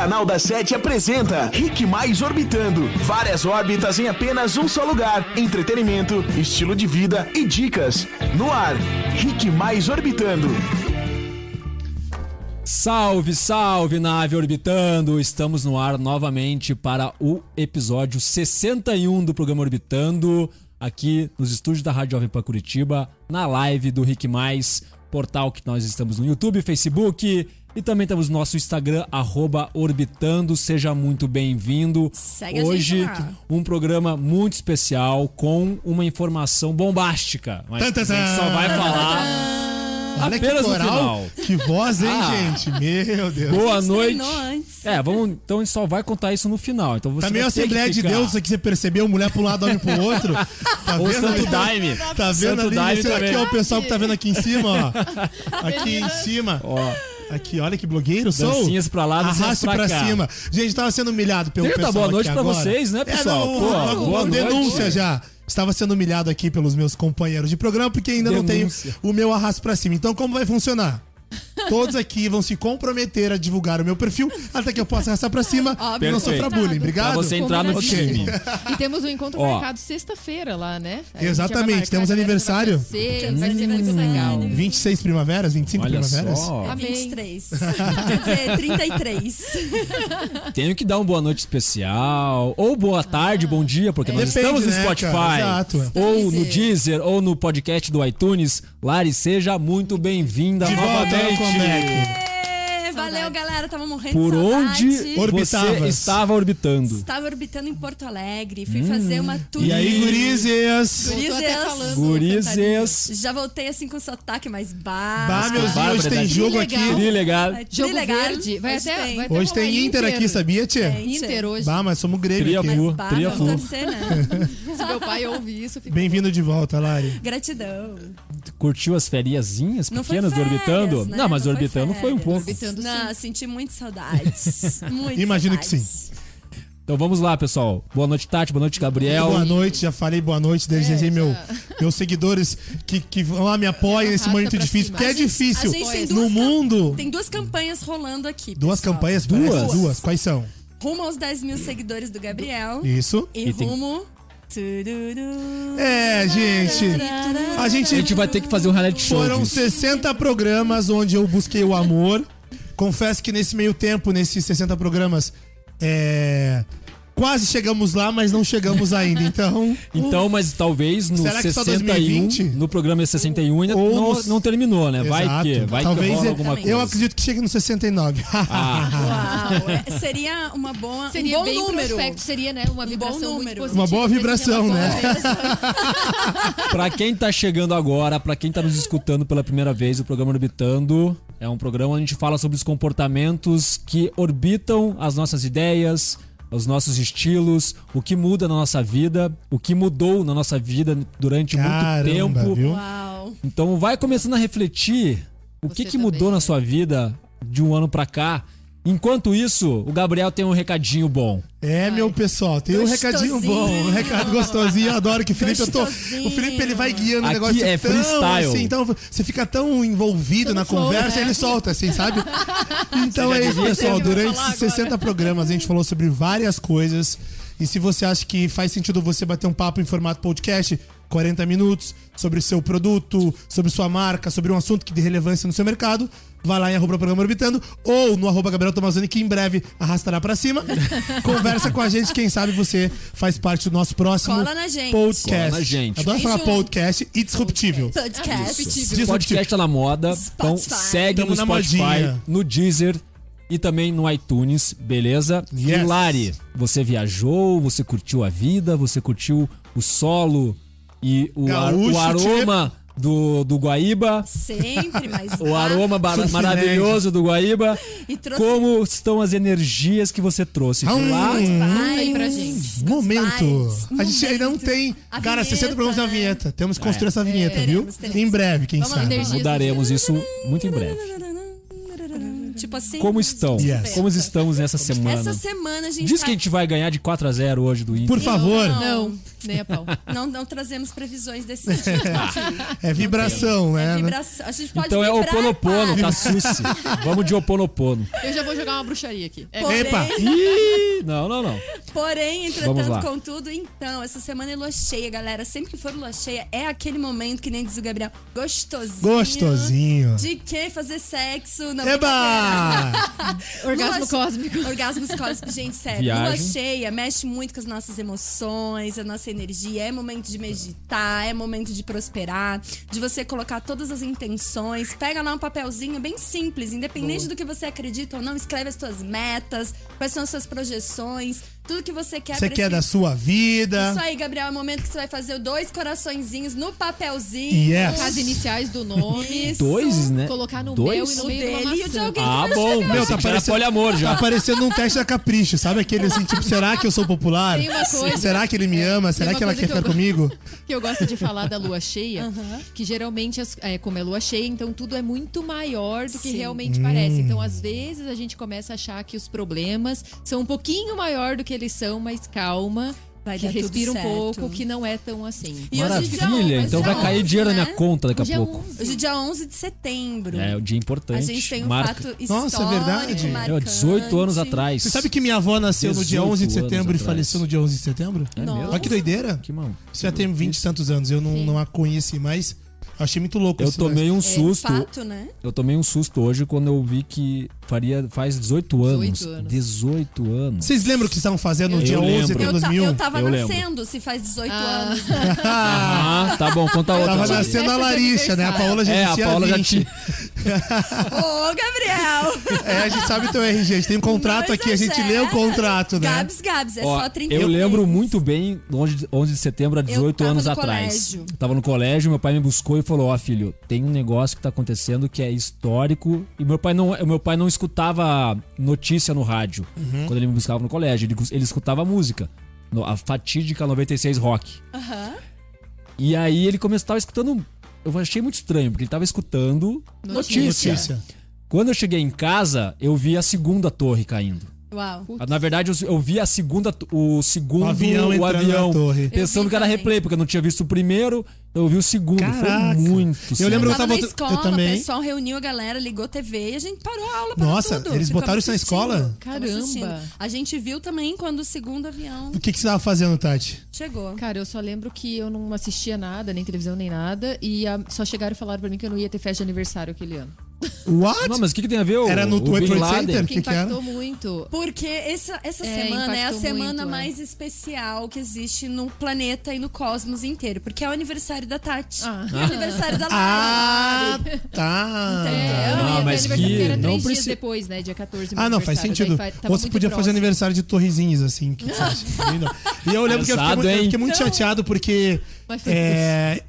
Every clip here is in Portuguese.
Canal da Sete apresenta Rick Mais Orbitando. Várias órbitas em apenas um só lugar. Entretenimento, estilo de vida e dicas. No ar, Rick Mais Orbitando. Salve, salve, nave orbitando! Estamos no ar novamente para o episódio 61 do programa Orbitando, aqui nos estúdios da Rádio Jovem Pan Curitiba, na live do Rick Mais, portal que nós estamos no YouTube, Facebook e também temos no nosso Instagram, arroba Orbitando. Seja muito bem-vindo. Segue a Hoje, gente lá. um programa muito especial com uma informação bombástica. Mas Tan, tan, a gente só vai falar Olha que apenas no coral, final. que voz, hein, Ah. gente? Meu Deus. Boa noite. É, vamos, então a gente só vai contar isso no final. Então você Tá meio que Assembleia de Deus aqui, você percebeu? Mulher pro lado, homem pro outro. Tá Ou vendo Santo ali? Daime. Tá vendo Santo ali? Daime Esse aqui é o pessoal que tá vendo aqui em cima, ó. Aqui em cima. Ó, Aqui, olha que blogueiro sou. Dancinhas pra lá, Arraste pra pra, cá. cima. Gente, tava sendo humilhado pelo dar pessoal boa noite pra agora. vocês, né, pessoal? É, não, Pô, uma, boa uma noite. denúncia já. Estava sendo humilhado aqui pelos meus companheiros de programa, porque ainda não Denúncia. tenho o meu arrasto pra cima. Então, como vai funcionar? Todos aqui vão se comprometer a divulgar o meu perfil até que eu possa arrastar pra cima e não sofra bullying. Obrigado? pra você entrar no time. E temos um encontro Ó. marcado sexta-feira lá, né? A Exatamente, temos a aniversário. Vai ser, vai ser muito legal. 26 primaveras, 25 Olha primaveras? só. Amém. 23. Quer dizer, 33. Tenho que dar uma boa noite especial. Ou boa tarde, bom dia, porque nós Depende, estamos no né, Spotify. cara? Exato. Ou no Deezer, ou no podcast do iTunes. Lari, seja muito bem-vinda De volta novamente. Comeback. É, valeu, galera. Tava morrendo Por de onde Orbitavas. você estava orbitando? Estava orbitando em Porto Alegre. Fui fazer uma tour. E aí, gurizes? Falando. Gurizes. Já voltei assim com sotaque mais baixo. Bah, meu Bárbara, Deus, tem tá jogo legal. aqui. Que legal. Jogo verde. Vai Hoje até, tem. vai até Hoje tem rolar Inter aqui, sabia, tia? Tem. Inter hoje. Bah, mas somos Grêmio Tria aqui. Flu. Bah, Tria vamos Flu. torcer, né? Se meu pai ouvir isso, fica Bem-vindo de volta, Lari. Gratidão. Curtiu as feriazinhas Não foi pequenas do férias, Orbitando? né? Não, mas Não foi Orbitando foi um férias. pouco. Orbitando Não, sim. senti muitas saudades. Muitas Imagino que saudades. Então vamos lá, pessoal. Boa noite, Tati. Boa noite, Gabriel. Boa noite, já falei boa noite, desejei É, meu, meus seguidores que, que vão lá me apoiem nesse momento difícil, cima. porque é A gente- difícil a gente tem no duas mundo. Tem duas campanhas rolando aqui. Duas pessoal. campanhas, Duas? parece duas. Quais são? Rumo aos 10 mil seguidores do Gabriel. Isso. E, E tem- rumo. É, gente. A A gente gente vai ter que fazer um reality show. Foram disso. 60 programas onde eu busquei o amor. Confesso que nesse meio tempo, nesses 60 programas, é, quase chegamos lá, mas não chegamos ainda. Então, Então, mas talvez no Será que só 61, 2020? no programa 61 ainda Ou não, nos- não terminou, né? Vai exato. que, vai Talvez que rola eu- alguma coisa. eu acredito que chegue no 69. Uau, é- seria uma boa, Seria um bom bem número. prospecto, seria, né? Uma vibração muito número. positiva. Uma boa vibração, relação né? Pra quem tá chegando agora, pra quem tá nos escutando pela primeira vez, o programa Orbitando é um programa onde a gente fala sobre os comportamentos que orbitam as nossas ideias, os nossos estilos, o que muda na nossa vida, o que mudou na nossa vida durante Caramba, muito tempo. viu? Uau. Então vai começando a refletir o Você que, que também, mudou na né? sua vida de um ano pra cá. Enquanto isso, o Gabriel tem um recadinho bom. É, meu pessoal, tem um recadinho bom, um recado gostosinho. Eu adoro que o Felipe, eu tô, o Felipe ele vai guiando o negócio é tão, freestyle. assim, então você fica tão envolvido na flow, conversa, né? ele solta, assim, sabe? Então é isso, pessoal. Durante falar esses 60 programas a gente falou sobre várias coisas. E se você acha que faz sentido você bater um papo em formato podcast, 40 minutos, sobre o seu produto, sobre sua marca, sobre um assunto que de relevância no seu mercado, vai lá em arroba programa orbitando ou no arroba Gabriel Tomazoni, que em breve arrastará pra cima. Conversa com a gente, quem sabe você faz parte do nosso próximo Cola na gente. podcast. Cola na gente. Adoro falar podcast e disruptível. Podcast. O podcast tá na moda, então segue Tamo no Spotify, modinha. no Deezer e também no iTunes, beleza? Yes. E Lari, você viajou, você curtiu a vida, você curtiu o solo e o, ar- o aroma do, do Guaíba, Sempre, mas o aroma bar- maravilhoso do Guaíba. E trouxe Como estão as energias que você trouxe de Hum. lá? Conta aí pra gente. Momento. vibes, A gente ainda não tem. A Cara, vinheta, 60 programas na vinheta. Temos que construir essa vinheta, viu? teremos, teremos. Em breve, quem Vamos sabe. Mudaremos isso muito em breve. Tipo assim. Como estão? Yes. Como estamos nessa semana? Essa semana a gente Diz tá- que a gente vai ganhar de 4 a 0 hoje do Inter. Por favor. Não, nem a pau. Não, não trazemos previsões desse tipo. É vibração, É né? vibração. A gente pode Então é Oponopono, para. tá suci. Vamos de Oponopono. Eu já vou jogar uma bruxaria aqui. É, Porém, Epa! Ih, não, não, não. porém, entretanto, contudo, então, essa semana é lua cheia, galera. Sempre que for lua cheia, é aquele momento que nem diz o Gabriel, gostosinho. Gostosinho. De que fazer sexo? Não, Eba! Orgasmo Lua- cósmico. Orgasmos cósmicos, gente, sério. Viagem. Lua cheia mexe muito com as nossas emoções, a nossa energia. É momento de meditar, é momento de prosperar, de você colocar todas as intenções. Pega lá um papelzinho bem simples, independente do que você acredita ou não, escreve as suas metas, quais são as suas projeções, tudo que você quer Você quer esse- da sua vida. Isso aí, Gabriel, é o momento que você vai fazer dois coraçõezinhos no papelzinho. Yes. As iniciais do nome. Isso. Dois, né? Colocar no Dois? meu e no meio de uma dele e de alguém Ah, bom. Meu, tá Meu, tá parecendo- poliamor Tá já. parecendo um teste da capricho, sabe aquele assim, tipo, será que eu sou popular? Tem uma coisa- Será que ele me ama? Será que ela quer que eu ficar comigo? que eu gosto de falar da lua cheia, que geralmente, as- é, como é lua cheia, então tudo é muito maior do que Sim. realmente parece. Então, às vezes, a gente começa a achar que os problemas são um pouquinho maior do que eles são, mas calma. Vai que respira um pouco, que não é tão assim. E hoje é dia Maravilha, onze, então dia vai cair 11, dinheiro na né? minha conta daqui a Dia pouco. 11. Hoje é dia 11 de setembro. É, o dia importante. A gente tem um Marca. fato histórico, Nossa, é verdade. marcante. É, 18 anos atrás. Você sabe que minha avó nasceu no dia 18 11 de setembro e faleceu no dia 11 de setembro? É Nossa. mesmo? Olha que doideira. Que mão. Você já tem 20 e tantos anos, eu não, não a conheci, mas eu achei muito louco Eu tomei um É susto. fato, né? Eu tomei um susto hoje quando eu vi que faria faz 18 anos. 18 anos. 18 anos. Vocês lembram o que estavam fazendo no Eu dia 11 de lembro. setembro de Eu, ta- 2001? eu tava Eu lembro. nascendo se faz 18 Ah. anos. Ah, tá bom, conta outra. Tava Mari. nascendo a de Larissa, né? A. Paola já É, a Paula já 20. tinha. Ô, Gabriel! É, a gente sabe teu RG, a gente tem um contrato aqui, a gente lê o contrato, né? Gabs, Gabs, é Ó, só 33. eu lembro muito bem, 11 de- 11 de setembro, há 18 tava anos no atrás. colégio. Eu tava no colégio, meu pai me buscou e falou: Ó, filho, tem um negócio que tá acontecendo que é histórico. E meu pai não, meu pai não escutava notícia no rádio Uhum. quando ele me buscava no colégio. Ele, ele escutava música. no- A fatídica 96 Rock. Aham. E aí ele começou, tava escutando. Eu achei muito estranho, porque ele tava escutando notícia. Notícia. Quando eu cheguei em casa, eu vi a segunda torre caindo. Uau. Na verdade, eu, eu vi a segunda, o segundo O avião o avião, pensando que era também. replay, porque eu não tinha visto o primeiro, eu vi o segundo. Caraca. Foi muito Eu sério. lembro- Eu tava tava- na escola, eu também. o pessoal reuniu a galera, ligou TV e a gente parou a aula para Nossa, tudo. eles Ficamos botaram isso na escola? Caramba. A gente viu também quando o segundo avião O que, que você tava fazendo, Tati? chegou. Cara, eu só lembro que eu não assistia nada, nem televisão, nem nada. E ah, só chegaram e falaram pra mim que eu não ia ter festa de aniversário aquele ano. What? Não, mas o que, que tem a ver o, Era no Bin Trade Laden? Center? Que que que era? impactou muito. Porque essa, essa É, semana é a impactou semana muito, é. mais especial que existe no planeta e no cosmos inteiro. Porque é o aniversário da Tati. Ah. É o aniversário da Lari. Ah, tá. É, Ah, não ter mas que era não três dias precisa- depois, né? Dia 14. meu Ah, não, faz sentido. Daí Ou você podia fazer próximo. aniversário de torrezinhos, assim. Que você acha? e eu lembro que eu fiquei, eu fiquei muito chateado porque Mas foi- é,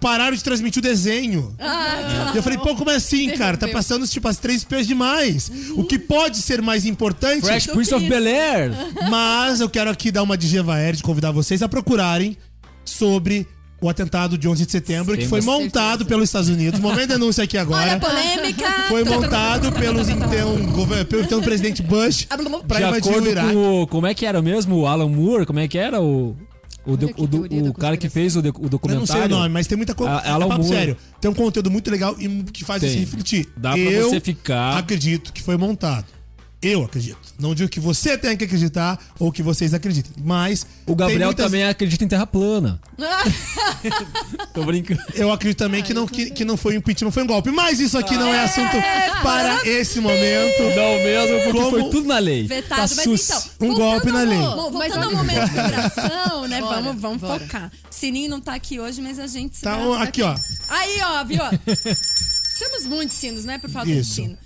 pararam de transmitir o desenho. Ah, E eu falei, pô, como é assim, cara? Tá passando tipo as três P's demais. O que pode ser mais importante, Fresh Prince of Bel Air. mas eu quero aqui dar uma de convidar vocês a procurarem sobre o atentado de 11 de setembro, que Sim, foi com montado certeza. pelos Estados Unidos. Momento de denúncia aqui Olha agora. a polêmica! Foi montado pelos então, pelo então presidente Bush pra de invadir o Iraque. com o, como é que era mesmo o Alan Moore, como é que era o o, do- o, do- o cara que fez o, de- o Eu não documentário. sei o nome, mas tem muita coisa. A- Alan é papo Moore. sério. Tem um conteúdo muito legal e que faz Tem. você refletir. Dá pra eu você ficar- acredito que foi montado. Eu acredito. Não digo que você tenha que acreditar ou que vocês acreditem. Mas. O Gabriel muitas- também acredita em terra plana. Tô brincando. Eu acredito também que, não, que, que não foi um impeachment, foi um golpe. Mas isso aqui não é assunto para esse momento. Não mesmo, porque Como- foi tudo na lei. Vetado, tá mas sus. então. Um golpe na lei. Bom, Mas voltando ao momento de vibração, né? Bora, vamos vamos bora. focar. Sininho não tá aqui hoje, mas a gente se Tá um- aqui, ó. Aí, ó, viu? Temos muitos sinos, não é por falta Isso. de sino.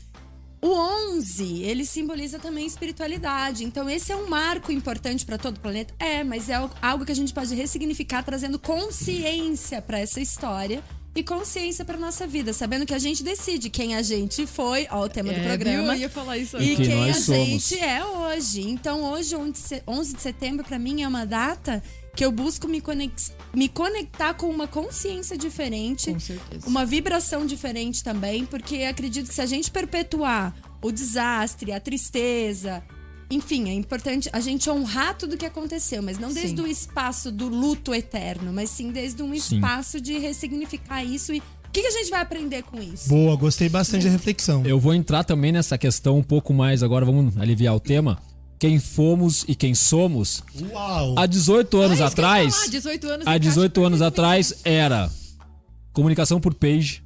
O 11, ele simboliza também espiritualidade. Então, esse é um marco importante para todo o planeta. É, mas é algo que a gente pode ressignificar trazendo consciência para essa história e consciência para nossa vida, sabendo que a gente decide quem a gente foi, ó, o tema do É, programa. viu? Eu ia falar isso E Que quem a somos. gente é hoje. Então, hoje, 11 de se- 11 de setembro, pra mim, é uma data que eu busco me, conex- me conectar com uma consciência diferente. Com certeza. Uma vibração diferente também, porque acredito que se a gente perpetuar o desastre, a tristeza. Enfim, é importante a gente honrar tudo que aconteceu, mas não desde Sim. o espaço do luto eterno, mas sim desde um Sim. espaço de ressignificar isso e o que, que a gente vai aprender com isso? Boa, gostei bastante da reflexão. Eu vou entrar também nessa questão um pouco mais agora, vamos aliviar o tema. Quem fomos e quem somos. Uau! Há 18 anos Ah, atrás. falar, 18 anos há encaixa 18 anos perfeitamente. atrás era comunicação por page.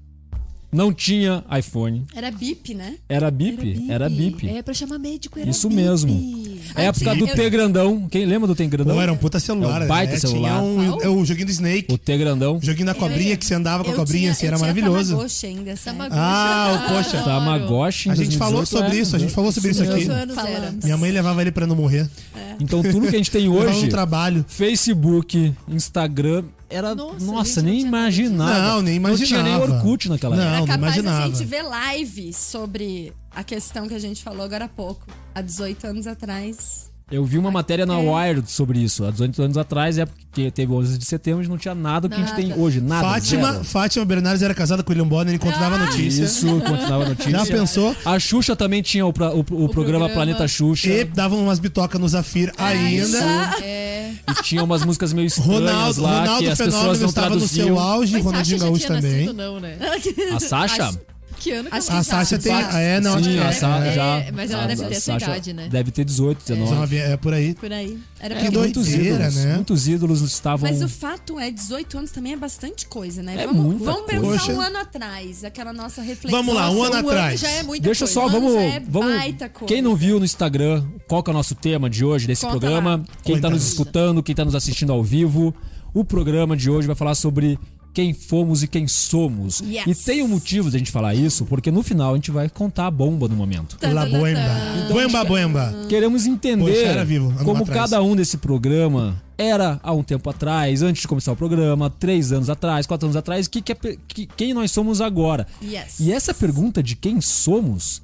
Não tinha iPhone. Era bip, né? Era bip. Era bip. É, pra chamar médico era Isso bip. mesmo. É a época do T grandão. Quem lembra do T grandão? Pô, era um puta celular. É um baita né? celular. Tinha um, é o joguinho do Snake. O T grandão. O joguinho da cobrinha que você andava com a cobrinha, tinha- assim, eu era tinha maravilhoso. Tamagotchi ainda. Tamagotchi. Ah, o poxa. Tamagotchi. A gente falou 2018, sobre é. isso, a gente falou sobre isso aqui. 18 anos era. Falamos. Minha mãe levava ele pra não morrer. Então tudo que a gente tem hoje, no trabalho. Facebook, Instagram, era. Nossa, Nossa, gente, nem não imaginava. Não, nem Não tinha nem imaginava. Orkut naquela Não. época. Era não capaz a imaginava. gente ver live sobre a questão que a gente falou agora há pouco. Há 18 anos atrás. Eu vi uma matéria na É. Wired sobre isso. Há 18 anos atrás, é porque teve 11 de setembro, e não tinha nada que a gente tem Nada. hoje. Nada. Fátima, zero. Fátima Bernardes era casada com o William Bonner enquanto dava notícia. Isso, continuava a notícia. Já pensou? A Xuxa também tinha o, pra- o- o programa, programa. Planeta Xuxa. E davam umas bitocas no Zafir ainda. É. E tinha umas músicas meio estranhas Ronaldo, lá Ronaldo que as pessoas não estava no seu traduziam. auge, Mas Ronaldinho Sasha já Gaúcho tinha também. nascido, não, né? A Sasha? Que ano que Acho ela A Sasha tem. É, não, acho Sim, que a é. É, já. mas ela a- deve a ter essa Sasha idade, né? Deve ter 18, 19. 19, É por aí. Por aí. Era É, muitos ídolos, né? muitos ídolos estavam. Mas o fato é, 18 anos também é bastante coisa, né? É vamos muita vamos coisa. pensar Poxa. um ano atrás, aquela nossa reflexão. Vamos lá, um Nossa, ano atrás. já é muita Deixa coisa. só, Um ano vamos. já é vamos baita coisa. quem não viu no Instagram, qual que é o nosso tema de hoje, desse Conta programa? lá. Quem tá Conta. nos escutando, quem tá nos assistindo ao vivo. O programa de hoje vai falar sobre quem fomos e quem somos. Yes. E tem um motivo da gente falar isso, porque no final a gente vai contar a bomba do momento. La Boemba. Boemba, Boemba. Queremos Poxa, entender era vivo, como atrás. cada um desse programa era há um tempo atrás, antes de começar o programa, três anos atrás, quatro anos atrás, que que é que- quem nós somos agora. Yes. E essa pergunta de quem somos,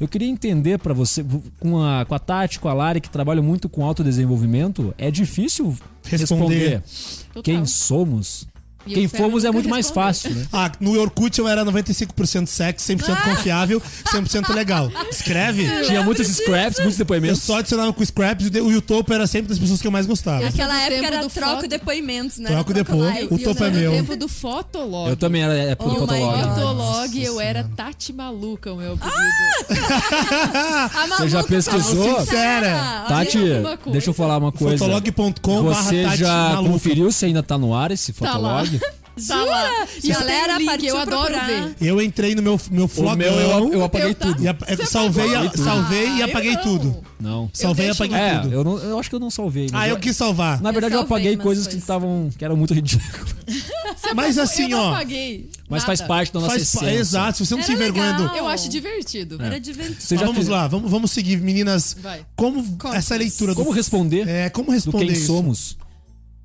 eu queria entender pra você, com a, com a Tati, com a Lari, que trabalham muito com autodesenvolvimento, é difícil Responder. responder, quem somos. E quem eu fomos é muito mais fácil, né? Ah, no Orkut eu era 95% sexo, 100% confiável, 100% legal. Escreve. Tinha muitos scraps, muitos Eu depoimentos. só adicionava com scraps e o YouTube era sempre das pessoas que eu mais gostava. Naquela No época era do troca foto. depoimentos, né? Troca Era depois. like. O E eu topo é do meu. tempo do Fotolog. Eu também era é, por Oh my fotolog. Fotolog, eu era. Tati Maluca, o meu apelido. A Você já pesquisou? Sincera. Tati, deixa eu falar uma coisa. Fotolog.com Você já conferiu se ainda tá no ar esse Tá fotolog? Tá lá. E Galera, link, partiu eu adoro procurar. ver. Eu entrei no meu, meu flogão meu eu, eu apaguei Eu tá- tudo. e a- salvei, a- salvei e Ah, apaguei eu não. tudo. Não. Salvei e deixo apaguei É, tudo. eu, não, eu acho que eu não salvei. mas Ah, eu quis salvar. Na verdade, eu, salvei apaguei umas coisas que coisas. estavam. que eram muito ridículas. Mas assim, eu não ó. Mas nada. faz parte da nossa Faz, essência. exato, se você não Era se envergonha do. legal. Eu acho divertido. Era divertido. Você Mas já vamos fez- lá, vamos, vamos seguir, meninas. Vai. Como essa leitura do. Como responder É, como do responder quem isso? somos?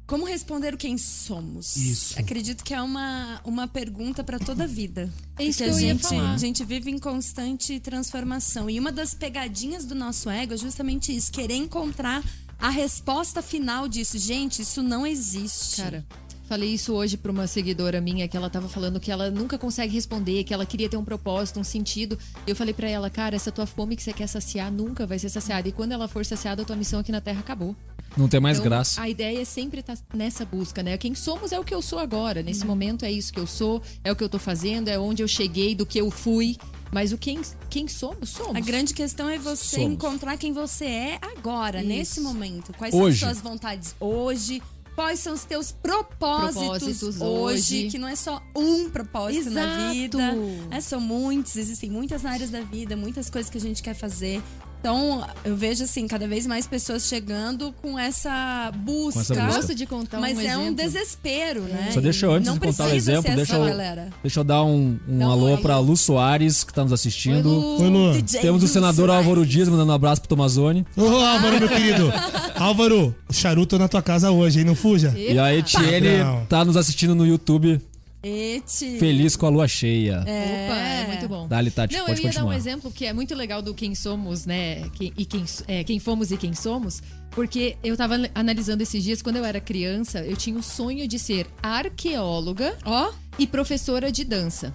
Como responder o quem somos? Isso. Acredito que é uma, uma pergunta para toda a vida. É isso que eu a ia gente, falar. a gente vive em constante transformação. E uma das pegadinhas do nosso ego é justamente isso: querer encontrar a resposta final disso. Gente, isso não existe. Cara, falei isso hoje pra uma seguidora minha que ela tava falando que ela nunca consegue responder, que ela queria ter um propósito, um sentido. Eu falei pra ela, cara, essa tua fome que você quer saciar nunca vai ser saciada. E quando ela for saciada, a tua missão aqui na Terra acabou. Não tem mais Então, graça. A ideia é sempre estar nessa busca, né? Quem somos é o que eu sou agora. Nesse momento é isso que eu sou, é o que eu tô fazendo, é onde eu cheguei, do que eu fui. Mas o quem, quem somos, somos. A grande questão é você Somos. encontrar quem você é agora, Isso. nesse momento. Quais Hoje. são as suas vontades hoje? Quais são os teus propósitos, Propósitos hoje, hoje. Que não é só um propósito na Exato. vida. É, são muitos, existem muitas áreas da vida, muitas coisas que a gente quer fazer. Então, eu vejo assim, cada vez mais pessoas chegando com essa busca. Com essa busca. gosto de contar Mas um é um desespero, né? Só deixa eu, antes não de contar o precisa exemplo, deixa eu, galera. deixa eu dar um, um um alô pra Lu Soares, que tá nos assistindo. Oi, Lu. Oi, Lu. Temos o Lu senador Soares. Álvaro Dias mandando um abraço pro Tomazone. Ô, Álvaro, meu querido. Álvaro, o charuto na tua casa hoje, hein? Não fuja. E a Etienne Padrão. tá nos assistindo no YouTube, Eti. feliz com a lua cheia. Opa, é muito bom. Dá-lhe, Tati, Não, pode eu ia dar um continuar. exemplo que é muito legal do quem somos, né? Quem, e quem, é, quem fomos e quem somos. Porque eu tava analisando esses dias, quando eu era criança, eu tinha o sonho de ser arqueóloga Ó, e professora de dança.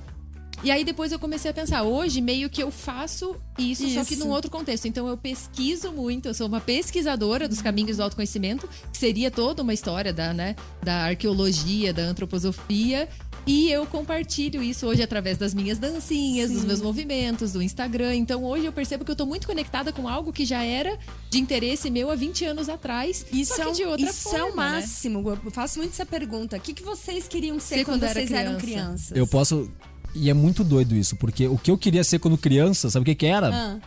E aí depois eu comecei a pensar, hoje meio que eu faço isso, só que Isso. num outro contexto. Então eu pesquiso muito, eu sou uma pesquisadora dos caminhos do autoconhecimento, que seria toda uma história da, né, da arqueologia, da antroposofia. E eu compartilho isso hoje através das minhas dancinhas, dos meus movimentos, do Instagram. Então hoje eu percebo que eu tô muito conectada com algo que já era de interesse meu há 20 anos atrás. Isso, só é, que um- de outra isso forma. é o né? máximo. Eu faço muito essa pergunta. O que, que vocês queriam ser, Ser quando, quando era vocês eram criança. crianças? Eu posso. E é muito doido isso, porque o que eu queria ser quando criança, sabe o que, que era? Ah,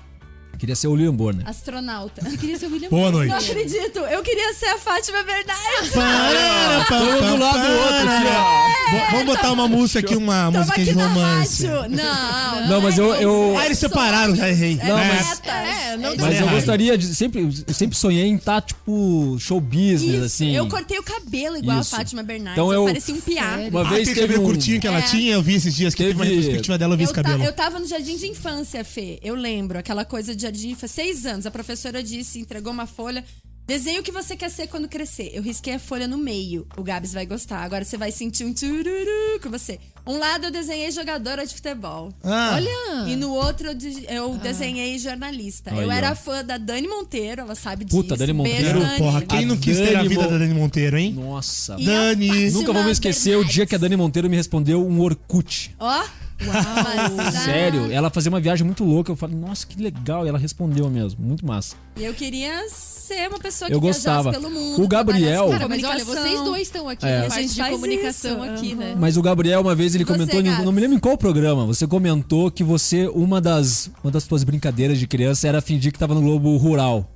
queria ser o William Bonner. astronauta. Eu queria ser o William Boa Bonner. Não noite. acredito. Eu queria ser a Fátima Bernardes. Para, pa, um do lado do outro aqui, ó. Bo- Vamos botar uma música aqui, uma Tamo musiquinha de romance. rádio. Não, Não, mas eu- eu- Ah, eles separaram, já errei. É Não, mas-. É, não É Mas eu errado. gostaria de. Sempre, eu sempre sonhei em estar, tipo, show business, Isso, assim. eu cortei o cabelo igual Isso. a Fátima Bernardes. Então eu eu- parecia um piá. Uma Ah, vez aquele teve um... curtinho que ela É. tinha, eu vi esses dias que teve uma Teve- retrospectiva dela, eu vi Eu, esse cabelo. eu tava no jardim de infância, Fê. Eu lembro, aquela coisa de de infância. Seis anos. A professora disse, entregou uma folha. Desenhe o que você quer ser quando crescer. Eu risquei a folha no meio. O Gabs vai gostar. Agora você vai sentir um tururu com você. Um lado eu desenhei jogadora de futebol. Ah, Olha! E no outro eu, de- eu desenhei jornalista. Aí, eu era fã da Dani Monteiro, ela sabe disso. Puta, Dani Beijo, Monteiro, Dani. porra, quem A não quis ter a Dani vida Mo- da Dani Monteiro, hein? Nossa. E Dani. Nunca vou me esquecer o dia que a. Dani Monteiro me respondeu um Orkut. Ó. Uau. Sério, ela fazia uma viagem muito louca. Eu falei, nossa, que legal. E ela respondeu mesmo. Muito massa. E eu queria ser uma pessoa que Eu viajasse gostava. pelo mundo. O Gabriel- Cara, mas olha, vocês dois estão aqui É. na A gente de comunicação isso, aqui, né? Mas o Gabriel, uma vez, ele E você, comentou, Gabs? não me lembro em qual programa, você comentou que você, uma das, uma das suas brincadeiras de criança era fingir que tava no Globo Rural.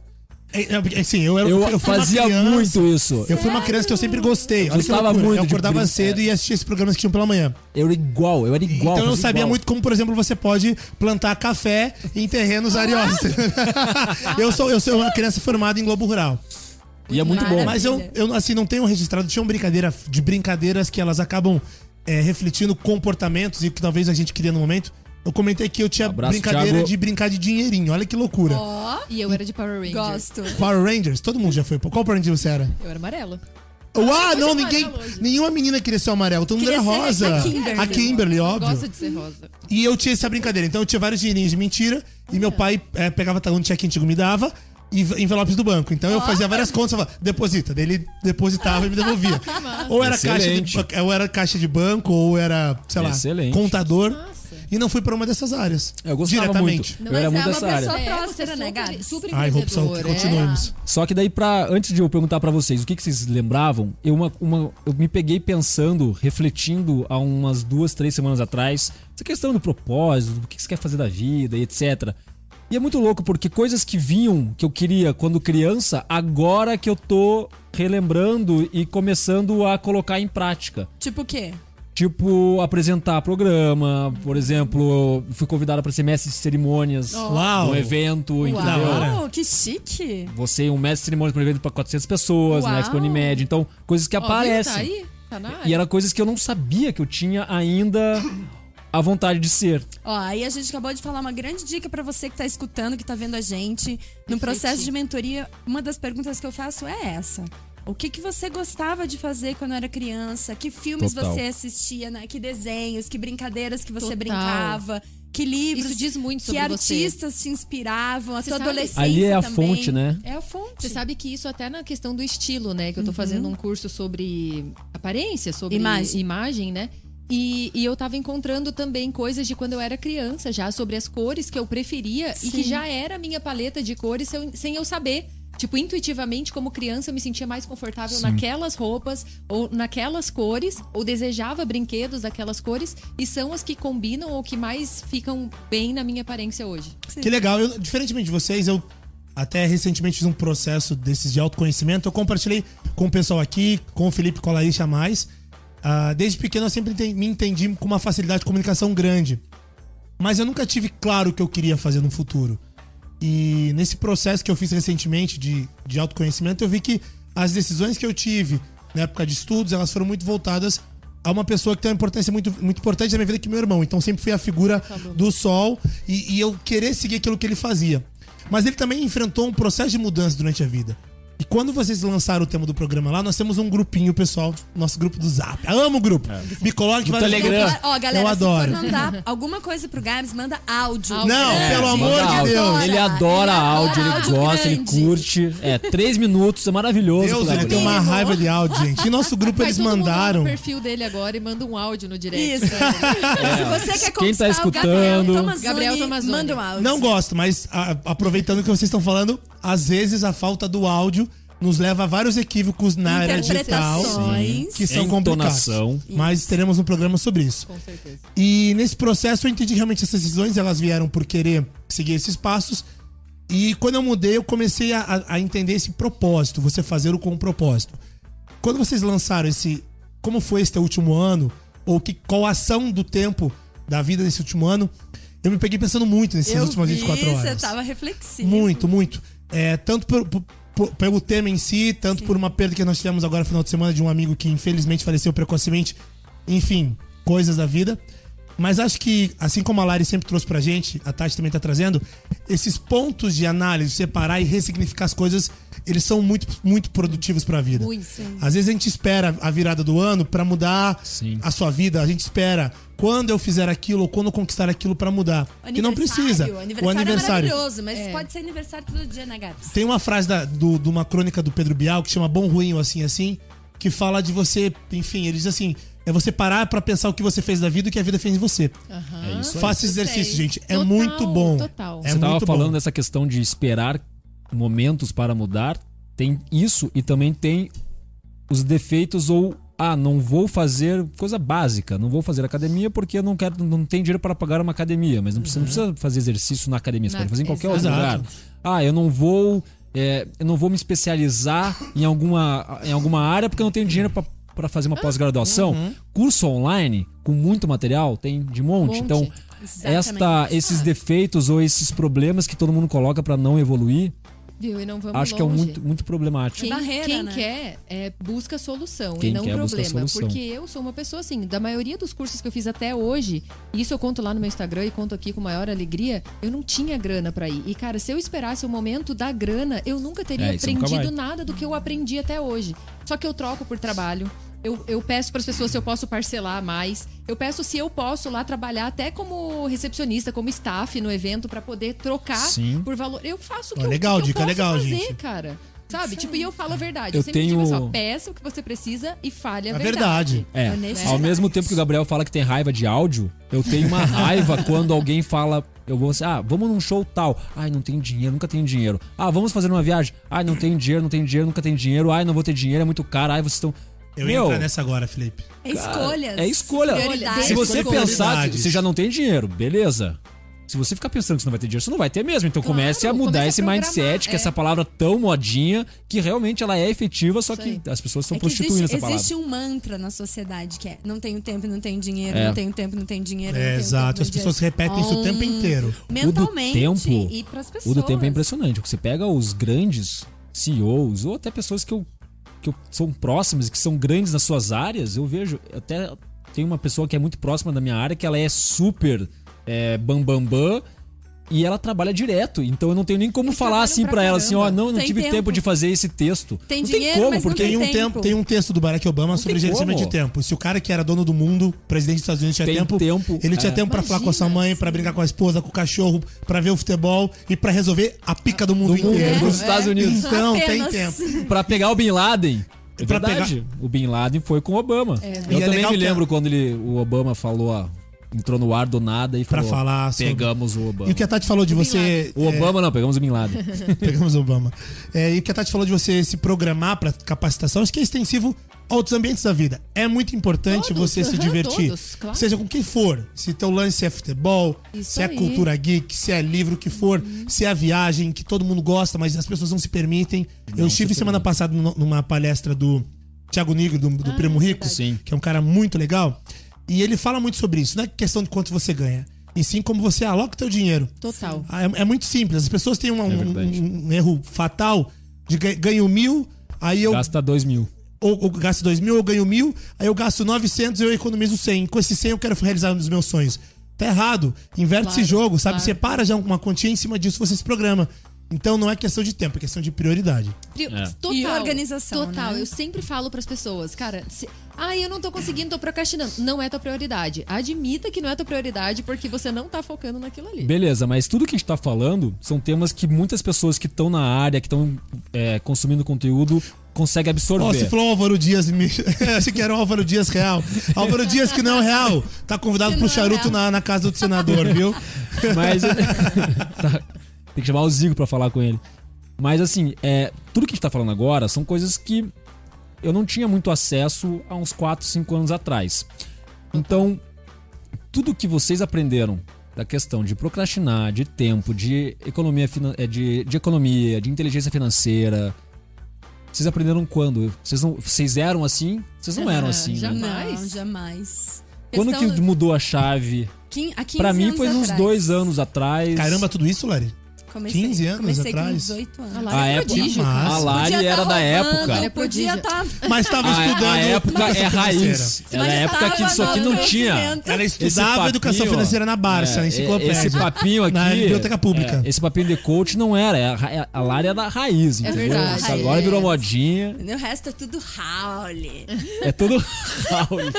É, é, Assim, eu, era, Eu, uma fazia criança- muito isso. Eu fui uma criança que eu sempre gostei. Que Gostava muito Eu acordava cedo e assistia esses programas que tinham pela manhã. Eu era igual, eu era igual. então eu sabia igual. muito como, por exemplo, você pode plantar café em terrenos ariosos. eu, sou, eu sou uma criança formada em Globo Rural. E é muito bom. Maravilha. Mas eu, eu assim, não tenho registrado. Tinha uma brincadeira de brincadeiras que elas acabam é, refletindo comportamentos e o que talvez a gente queria no momento. Eu comentei que eu tinha Abraço, brincadeira Thiago. de brincar de dinheirinho. Olha que loucura. Ó, E eu era de Power Ranger. gosto. Power Rangers, todo mundo já foi. Qual Power Ranger você era? Eu era amarela. Uau, não, de ninguém. amarelo hoje. Nenhuma menina queria ser o amarelo, todo mundo Queria era ser rosa. a Kimberly. A Kimberly, óbvio. Gosta de ser rosa. E eu tinha essa brincadeira. Então eu tinha vários dinheirinhos de mentira. E meu pai é, pegava talão de cheque antigo e me dava. E envelopes do banco. Então eu fazia várias contas, eu falava, deposita. Daí ele depositava e me devolvia. ou, era caixa de, ou era caixa de banco, ou era, sei lá, Excelente. contador. E não fui pra uma dessas áreas. Eu gostava diretamente. muito. Eu era muito é dessa área. É, próspera, você é né, Gabs? super Ai, Robson, é. continuemos. Só que daí, pra, antes de eu perguntar pra vocês o que, que vocês lembravam, eu, uma, uma- eu me peguei pensando, refletindo há umas duas, três semanas atrás, essa questão do propósito, do que você quer fazer da vida e etc. E é muito louco, porque coisas que vinham, que eu queria quando criança, agora que eu tô relembrando e começando a colocar em prática. Tipo o quê? Tipo, apresentar programa, por exemplo, eu fui convidada para ser mestre de cerimônias Uau. no evento, entendeu? da hora. Uau, que chique. Você é um mestre de cerimônias para um evento para 400 pessoas, Uau. na Expo Unimed. Então, coisas que viu? aparecem. Tá aí? Tá na E área. eram coisas que eu não sabia que eu tinha ainda a vontade de ser. Ó, aí a gente acabou de falar uma grande dica pra você que tá escutando, que tá vendo a gente. No processo de mentoria, uma das perguntas que eu faço é essa. O que, que você gostava de fazer quando era criança? Que filmes Total. você assistia, né? Que desenhos, que brincadeiras que você Total. brincava? Que livros, Isso diz muito que sobre você. artistas te inspiravam, a Você tua sabe? adolescência Ali é a também. fonte, né? É a fonte. Você sabe que isso até na questão do estilo, né? Que eu tô fazendo um curso sobre aparência, sobre Imagem. imagem, né? E, e eu tava encontrando também coisas de quando eu era criança, já sobre as cores que eu preferia e que Sim. já era a minha paleta de cores sem eu, saber. Tipo, intuitivamente, como criança, eu me sentia mais confortável naquelas roupas, ou naquelas cores, ou desejava brinquedos daquelas cores, e são as que combinam ou que mais ficam bem na minha aparência hoje. Que legal. Eu, diferentemente de vocês, eu até recentemente fiz um processo desses de autoconhecimento. Eu compartilhei com o pessoal aqui, com o Felipe Colaícha mais. Ah, desde pequeno eu sempre me entendi com uma facilidade de comunicação grande. Mas eu nunca tive claro o que eu queria fazer no futuro. E nesse processo que eu fiz recentemente de, de autoconhecimento, eu vi que as decisões que eu tive na época de estudos, elas foram muito voltadas a uma pessoa que tem uma importância muito, muito importante na minha vida, que é meu irmão. Então sempre fui a figura do sol e, e eu querer seguir aquilo que ele fazia. Mas ele também enfrentou um processo de mudança durante a vida. E quando vocês lançaram o tema do programa lá, nós temos um grupinho, pessoal, nosso grupo do Zap. Eu amo o grupo. Me coloque vai Telegram. Ó, galera, Eu se adoro. for mandar alguma coisa pro Gabs, manda áudio. Áudio. Não, É, pelo amor de áudio. Deus. Ele adora Ele áudio, ele áudio gosta, ele grande. curte. É, três minutos, é maravilhoso. Deus, ele tem uma Mínimo. raiva de áudio, gente. E nosso grupo Vai eles todo mundo lá mandaram. no perfil dele agora e manda um áudio no direct. Isso. Se você quer Quem tá o escutando? Gabriel Tomazoni, Gabriel Tomazoni. manda um áudio. Não gosto, mas a- aproveitando que vocês estão falando, às vezes a falta do áudio nos leva a vários equívocos na era digital que são complicados. Mas teremos um programa sobre isso. Com certeza. E nesse processo eu entendi realmente essas decisões, elas vieram por querer seguir esses passos. E quando eu mudei, eu comecei a, a- entender esse propósito, você fazer o com um propósito. Quando vocês lançaram esse. Como foi esse teu último ano? Ou que, qual a ação do tempo da vida desse último ano? Eu me peguei pensando muito nessas Eu últimas vi, 24 horas. Você tava reflexivo. Muito, muito. É, tanto por- por- pelo tema em si, tanto por uma perda que nós tivemos agora no final de semana de um amigo que infelizmente faleceu precocemente. Enfim, coisas da vida. Mas acho que, assim como a Lari sempre trouxe pra gente, a Tati também tá trazendo, esses pontos de análise, separar e ressignificar as coisas, eles são muito, muito produtivos pra vida. Muito. Às vezes a gente espera a virada do ano pra mudar Sim. a sua vida. A gente espera quando eu fizer aquilo ou quando eu conquistar aquilo pra mudar. E não precisa. O aniversário, o aniversário. é maravilhoso, mas É. pode ser aniversário todo dia, né, Gabs? Tem uma frase da, do, de uma crônica do Pedro Bial que chama Bom Ruim ou Assim Assim, que fala de você, enfim, ele diz assim: é você parar pra pensar o que você fez da vida e o que a vida fez em você. É isso aí. Faça esse exercício, Sei. gente. É Total, muito bom. total. É Você tava muito falando bom. dessa questão de esperar momentos para mudar. Tem isso e também tem os defeitos ou ah, não vou fazer coisa básica, não vou fazer academia porque eu não quero, não tem dinheiro para pagar uma academia, mas não precisa, não precisa fazer exercício na academia, você Na- pode fazer em qualquer outro lugar. Ah, eu não vou, é, eu não vou me especializar em alguma, em alguma área porque eu não tenho dinheiro para para fazer uma pós-graduação. Uhum. Curso online com muito material tem de monte. Monte. Então, Exatamente. esta, esses defeitos ou esses problemas que todo mundo coloca para não evoluir, Viu? E não vamos acho que é longe. muito, muito problemático. Quem, barreira, quem né? quer é, busca solução Quem e não quer problema. solução. Porque eu sou uma pessoa assim, da maioria dos cursos que eu fiz até hoje, e isso eu conto lá no meu Instagram e conto aqui com maior alegria, eu não tinha grana pra ir. E cara, se eu esperasse o momento da grana, eu nunca teria É, nunca aprendido vai. nada do que eu aprendi até hoje. Só que eu troco por trabalho. Eu, eu peço para as pessoas se eu posso parcelar mais. Eu peço se eu posso lá trabalhar até como recepcionista, como staff no evento para poder trocar Sim. por valor. Eu faço o que eu- legal, o que eu dica posso legal, fazer, gente. cara. Sabe? Tipo, e eu falo a verdade. Eu Eu, sempre tenho- digo assim, ó, peça o que você precisa e fale a, A verdade. verdade. É, Honestidade. ao mesmo tempo que o Gabriel fala que tem raiva de áudio, eu tenho uma raiva quando alguém fala, eu vou assim, ah, vamos num show tal. Ai, não tenho dinheiro, nunca tenho dinheiro. Ah, vamos fazer uma viagem. Ai, não tenho dinheiro, não tenho dinheiro, nunca tenho dinheiro. Ai, não vou ter dinheiro, é muito caro. Ai, vocês estão Eu ia entrar nessa agora, Felipe. É escolhas. É escolha. Se você Escolha pensar que você já não tem dinheiro, beleza. Se você ficar pensando que você não vai ter dinheiro, você não vai ter mesmo. Então Claro, comece a mudar comece a esse mindset, que é. essa palavra tão modinha, que realmente ela é efetiva, só que aí. as pessoas estão É prostituindo existe, essa palavra. existe um mantra na sociedade que é não tenho tempo, não tenho dinheiro, É. não tenho tempo, não tenho dinheiro. não É, tenho exato. tempo, As pessoas repetem isso o tempo inteiro. Mentalmente o do tempo, e pras O pessoas. do tempo é impressionante. Você pega os grandes CEOs, ou até pessoas que, eu, que são próximas, que são grandes nas suas áreas, eu vejo. Até tem uma pessoa que é muito próxima da minha área, que ela é super é, bam, bam, bam, e ela trabalha direto. Então eu não tenho nem como Eles falar assim pra pra ela assim, ó, caramba. não, não Tem tive tempo. tempo. de fazer esse texto. Tem não dinheiro, tem como, mas não porque Tem um, tempo. tem um texto do Barack Obama sobre tem gerenciamento de tempo. Se o cara que era dono do mundo, presidente dos Estados Unidos, tinha Tem tempo, tempo, ele tinha é. tempo pra falar com a sua mãe, pra brincar com a esposa, com o cachorro, pra ver o futebol e pra resolver a pica do mundo do mundo, inteiro. dos Estados Unidos. Então, tem tempo. Pra pegar o Bin Laden. É verdade. O Bin Laden foi com o Obama. É, eu E é também me que a- lembro quando ele, o Obama falou, ó, entrou no ar do nada e Pra falou, falar sobre- pegamos o Obama. E o que a Tati falou de você. O Obama não, pegamos o Bin Laden. Pegamos o Obama. É, e o que a Tati falou de você se programar pra capacitação, acho que é extensivo a outros ambientes da vida. É muito importante Todos, você se divertir. todos, claro. Seja com quem for. Se teu lance é futebol, Isso se é aí. cultura geek, se é livro, o que for, se é a viagem, que todo mundo gosta, mas as pessoas não se permitem. Eu estive semana passada numa- palestra do Thiago Nigro, do, do Primo Rico, verdade. Sim. que é um cara muito legal. E ele fala muito sobre isso. Não é questão de quanto você ganha. E sim como você aloca teu dinheiro. Total. Ah, É, é muito simples. As pessoas têm um, um- verdade. um erro fatal de ga- ganho mil, aí eu Gasta dois mil. ou, ou gasto dois mil, eu ganho mil, aí eu gasto 900 eu economizo 100. Com esse 100 eu quero realizar um dos meus sonhos. Tá errado. Inverte Claro, esse jogo, sabe? claro. Separa já uma quantia em cima disso, você se programa. Então não é questão de tempo, é questão de prioridade. Pri- É. Total. E organização, Total. né? Eu sempre falo pras pessoas, cara, se, ah, eu não tô conseguindo, tô procrastinando. Não é tua prioridade. Admita que não é tua prioridade porque você não tá focando naquilo ali. Beleza, mas tudo que a gente tá falando são temas que muitas pessoas que estão na área, que estão é, consumindo conteúdo, conseguem absorver. Ó, você falou Álvaro Dias, me... achei que era o Álvaro Dias real. Álvaro Dias que não é real. Tá convidado pro é charuto real. na, na casa do senador, viu? Mas. Tá, Tem que chamar o Zigo pra falar com ele. Mas assim, é, tudo que a gente tá falando agora são coisas que eu não tinha muito acesso há uns 4, 5 anos atrás. Então, tudo que vocês aprenderam da questão de procrastinar, de tempo, de economia, é, de, de economia, de inteligência financeira, vocês aprenderam quando? Vocês, não, vocês eram assim? Vocês não eram assim, já- né? Jamais. Não, jamais. Quando Questão- que mudou a chave? Quin- há 15 Pra mim anos foi uns atrás. dois anos atrás. Caramba, tudo isso, Lari? Comecei, 15 anos comecei atrás? com 18 anos. A A Lara é época- prodígio, cara. A Lari era tá da época. É Podia estar. Mas tava A, estudando. a época é raiz. Era a época que isso aqui não tinha. Ela estudava papinho, educação financeira na Barça, é, na enciclopédia. Esse papinho aqui. Na biblioteca pública. é, esse papinho de coach não era. é a, é- a Lari é da raiz, entendeu? verdade. Isso agora virou modinha. O resto é tudo Raul. É tudo Raul.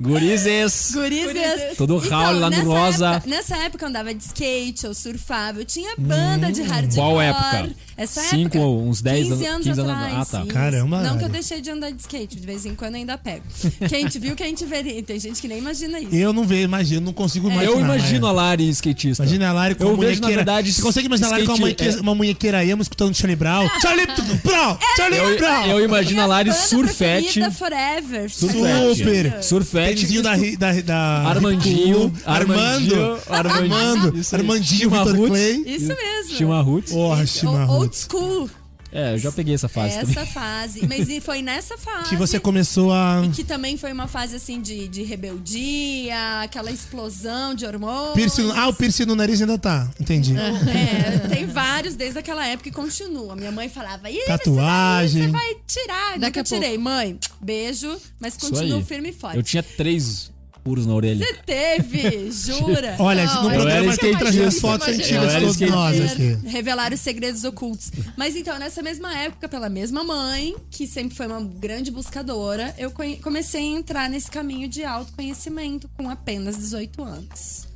Gurizes. Gurizes. Todo Raul lá no nessa Rosa. Época, nessa época eu andava de skate, eu surfava, eu tinha banda de hardcore. Qual época? Essa Cinco época. ou uns 10 15 anos- anos 15 anos- atrás. ah, tá. isso. Caramba, Não que eu deixei de andar de skate, de vez em quando ainda pego. Quem te viu, quem te veria. Tem gente que nem imagina isso. Eu não vejo, imagino, não consigo imaginar. Eu imagino a Lari. Skatista. Imagina a Lari com Eu uma vejo, na verdade, Você consegue imaginar a Lari com uma munhequeira, é- uma munhequeira emo escutando Charlie Brown? Charlie Brown! Charlie Eu, Brown! eu imagino a Lari surfete. Forever. Super! Surfete. Tênisinho da, Ri- da, da Armandinho, Armando, Armandinho, Armando, Armandinho. Armandinho. Clay. Isso mesmo. Chima Roots. Porra, Chima o- Old Roots. school. É, eu já peguei essa fase também. Essa fase. Mas e foi nessa fase. Que você começou a. Que também foi uma fase assim de, de rebeldia, aquela explosão de hormônios. Piercing, ah, o piercing no nariz ainda tá. Entendi. É, tem vários desde aquela época e continua. Minha mãe falava, Ih, Tatuagem. Você vai, você vai tirar. Daqui Nunca a pouco. tirei. Mãe, beijo, mas continuo firme e forte. Eu tinha três furos na orelha. Você teve, jura? Olha, Não, no programa tem que trazer as fotos antigas todos nós aqui. Revelar os segredos ocultos. Mas então, nessa mesma época, pela mesma mãe, que sempre foi uma grande buscadora, eu comecei a entrar nesse caminho de autoconhecimento com apenas 18 anos.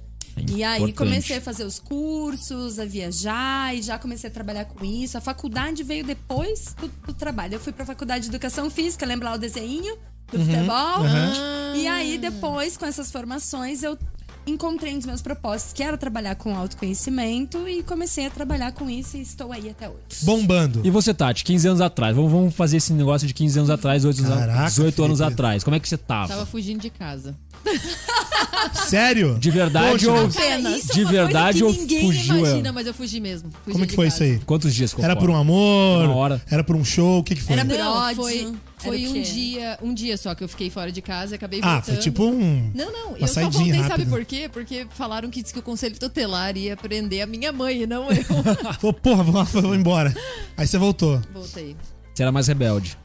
E aí comecei a fazer os cursos, a viajar e já comecei a trabalhar com isso. A faculdade veio depois do, do trabalho. Eu fui pra faculdade de educação física, lembra lá o desenho do futebol? E aí depois, com essas formações, eu encontrei um dos meus propósitos, que era trabalhar com autoconhecimento e comecei a trabalhar com isso e estou aí até hoje. Bombando. E você, Tati, 15 anos atrás. Vamos, vamos fazer esse negócio de 15 anos atrás, 18, anos- Caraca, 18 anos Felipe. atrás. Como é que você tava? Tava fugindo de casa. Sério? De verdade ou. Apenas. isso De é uma verdade ou fugiu, imagina, mas eu fugi mesmo. Fugi Como é que de foi casa. isso aí? Quantos dias ficou Era por um amor? Uma hora. Era por um show? O que, que foi? Era por Não, ódio? foi, foi um dia, um dia só que eu fiquei fora de casa e acabei ah, voltando. foi tipo um. Não, não, uma eu só voltei, sabe rápida. por quê? Porque falaram que, diz que o conselho tutelar ia prender a minha mãe e não eu. Falou, porra, vou, lá, vou embora. Aí você voltou. Voltei. Você era mais rebelde.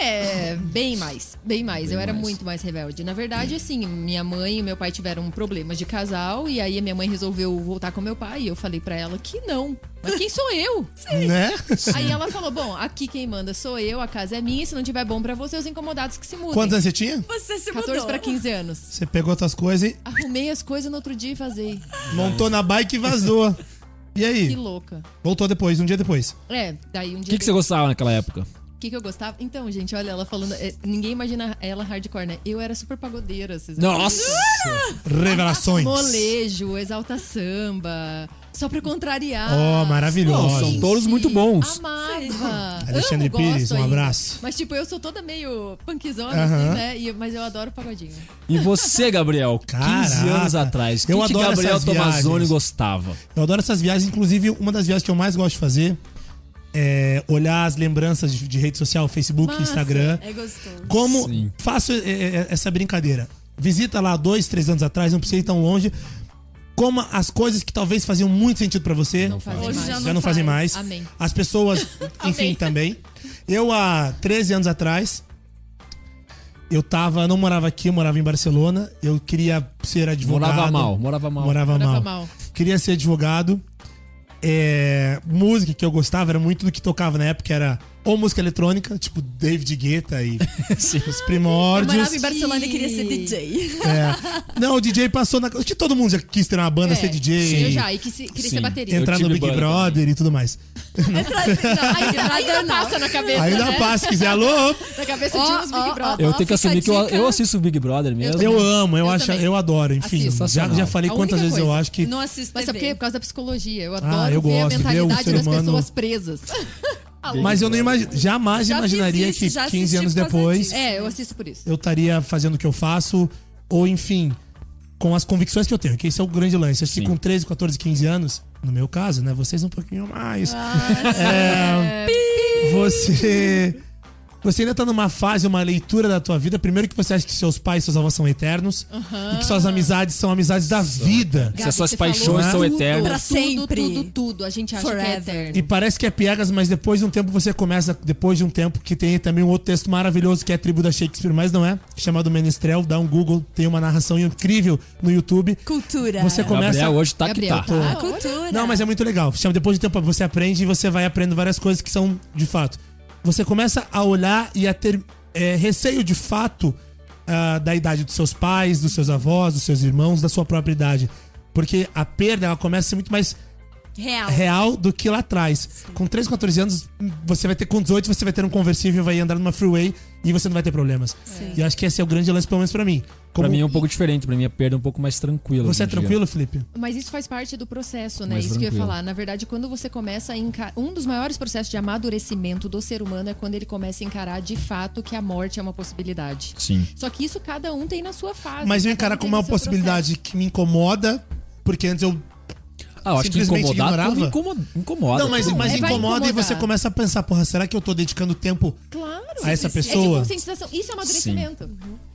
É, bem mais, bem mais. Bem eu era mais. muito mais rebelde. Na verdade, assim, minha mãe e meu pai tiveram problemas de casal e aí a minha mãe resolveu voltar com meu pai e eu falei pra ela que não. Mas quem sou eu? Né? Aí ela falou: "Bom, aqui quem manda sou eu, a casa é minha, se não tiver bom pra você, os incomodados que se mudem". Quantos anos você tinha? Você se 14 mudou. pra 15 anos. Você pegou outras coisas e Arrumei as coisas no outro dia e vazei. montou na bike e vazou. E Que aí? louca. Voltou depois, um dia depois. É, daí um O dia que, que você gostava naquela época? O que, que eu gostava? Então, gente, olha, ela falando. é, ninguém imagina ela hardcore, né? Eu era super pagodeira, vocês Nossa! Revelações. Molejo, exalta samba, só pra contrariar. Oh, maravilhoso. Não, são todos muito bons. Amava. Alexandre Amo, Pires, gosto um ainda. abraço. Mas, tipo, eu sou toda meio punkzona, Aham. assim, né? E- mas eu adoro pagodinho. E você, Gabriel? 15 Caraca. anos atrás. O Eu que, que adoro Gabriel essas Tomazoni gostava? Eu adoro essas viagens. Inclusive, uma das viagens que eu mais gosto de fazer é olhar as lembranças de, de rede social, Facebook, Massa. Instagram. É gostoso. Como Sim. faço é, é, essa brincadeira? Visita lá dois, três anos atrás, não precisa ir tão longe. Como as coisas que talvez faziam muito sentido pra você Não fazem Hoje mais. já já não fazem faz. mais. Amém. As pessoas, enfim, Amém. também. Eu, há 13 anos atrás, eu tava, não morava aqui, eu morava em Barcelona. Eu queria ser advogado. Morava mal, morava mal. Morava, Morava mal. mal. Queria ser advogado. É, música que eu gostava era muito do que tocava na época, era ou música eletrônica, tipo David Guetta e os Eu primórdios. morava em Barcelona e queria ser DJ. É. Não, o DJ passou na. Que todo mundo já quis ter uma banda, É, ser DJ. sim, eu já, e que se- queria Sim. ser bateria. Eu Entrar no Big Brother e tudo mais. Ainda, ainda não. passa na cabeça, Ainda né? passa, se quiser, alô? Na cabeça de Ó, uns Big Brother. Eu tenho que a assumir que eu, eu assisto o Big Brother mesmo. Eu amo, eu, Eu acho, também. eu adoro, enfim. Assisto. Já, já falei A quantas vezes eu acho que. Não assisto Mas sabe por TV. quê? Por causa da psicologia. Eu adoro Ah, eu ver a gosto de ver o mentalidade das humano- pessoas presas. Mas eu não imagi- jamais Já imaginaria isso, que já 15 anos depois. É, eu assisto por isso. eu estaria fazendo o que eu faço, ou enfim, com as convicções que eu tenho, que esse é o grande lance. Acho que com 13, 14, 15 anos, no meu caso, né? Vocês um pouquinho mais. Ah, É, você. Você ainda tá numa fase, uma leitura da tua vida. Primeiro que você acha que seus pais e seus avós são eternos. E que suas amizades são amizades da vida. Se as suas paixões falou são tudo, eternas. Pra Tudo, sempre. tudo, tudo. A gente acha que é Forever. eterno. E parece que é piegas, mas depois de um tempo você começa, depois de um tempo, que tem também um outro texto maravilhoso que é a tribo da Shakespeare, mas não é, chamado Menestrel, dá um Google, tem uma narração incrível no YouTube. Cultura. Você começa. Gabriel hoje tá Gabriel, que tá. A cultura. Não, mas é muito legal. Chama depois de tempo você aprende e você vai aprendendo várias coisas que são de fato. Você começa a olhar e a ter é, receio de fato ah, da idade dos seus pais, dos seus avós, dos seus irmãos, da sua própria idade. Porque a perda ela começa a ser muito mais Real. real do que lá atrás. Com 13, 14 anos, você vai ter com 18, você vai ter um conversível, vai andar numa freeway e você não vai ter problemas. E eu acho que esse é o grande lance, pelo menos pra mim. Como Pra mim é um pouco diferente, pra mim a perda é um pouco mais tranquila. você é em dia. tranquilo, Felipe? Mas isso faz parte do processo, né? Mais isso que eu ia tranquilo. falar. Na verdade, quando você começa a encarar. Um dos maiores processos de amadurecimento do ser humano é quando ele começa a encarar de fato que a morte é uma possibilidade. Sim. Só que isso cada um tem na sua fase. Mas eu um como uma possibilidade que me incomoda, porque antes eu Ah, eu acho que ignorava? tudo incomoda. incomoda Não, mas, mas. É, incomoda e você começa a pensar, porra, será que eu tô dedicando tempo Claro. a essa É de pessoa? conscientização. Isso é amadurecimento.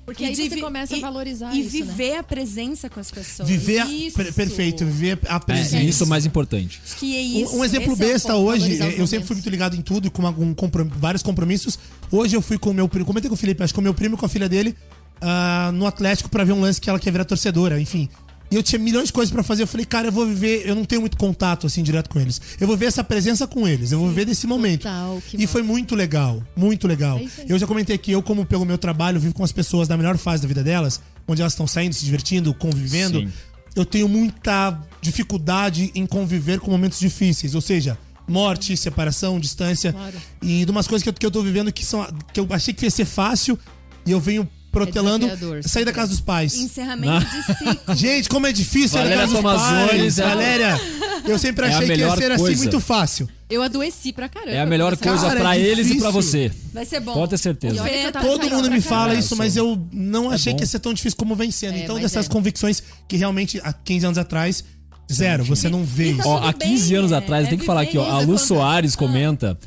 Porque aí de você começa e- a valorizar E isso, né? viver a presença com as pessoas. Viver a, Isso. per- perfeito, viver a É, presença. isso é o mais importante. Que é Um- isso. um exemplo esse é besta ponto. hoje, eu sempre fui muito ligado em tudo, com uma- um comprom- vários compromissos. Hoje eu fui com o meu primo, comentei com o Felipe, acho que com o meu primo e com a filha dele, ah, no Atlético pra ver um lance que ela quer virar torcedora, enfim. E eu tinha milhões de coisas pra fazer. Eu falei, cara, eu vou viver. Eu não tenho muito contato assim direto com eles. Eu vou ver essa presença com eles. Eu vou viver desse momento. Total, que e massa. foi muito legal. Muito legal. É eu já comentei que eu, como pelo meu trabalho, vivo com as pessoas na melhor fase da vida delas, onde elas estão saindo, se divertindo, convivendo. Sim. Eu tenho muita dificuldade em conviver com momentos difíceis. Ou seja, morte, separação, distância. Claro. E de umas coisas que eu, que eu tô vivendo que são. que eu achei que ia ser fácil. E eu venho protelando desafiador, sair da casa dos pais. Encerramento de ciclo. Gente, como é difícil sair da casa dos pais. é- Valéria, eu sempre É achei que ia ser assim coisa. muito fácil. Eu adoeci pra caramba. É a melhor coisa Cara, é pra eles e pra você. Vai ser bom. Pode ter certeza. Todo mundo me fala É, isso, mas eu não achei bom. que ia ser tão difícil como vem sendo. É, então, dessas é. convicções que realmente há 15 anos atrás, zero. Você não vê tá isso. Ó, há 15 bem, anos é- atrás, é tem que falar aqui, ó. A Lu Soares ah. comenta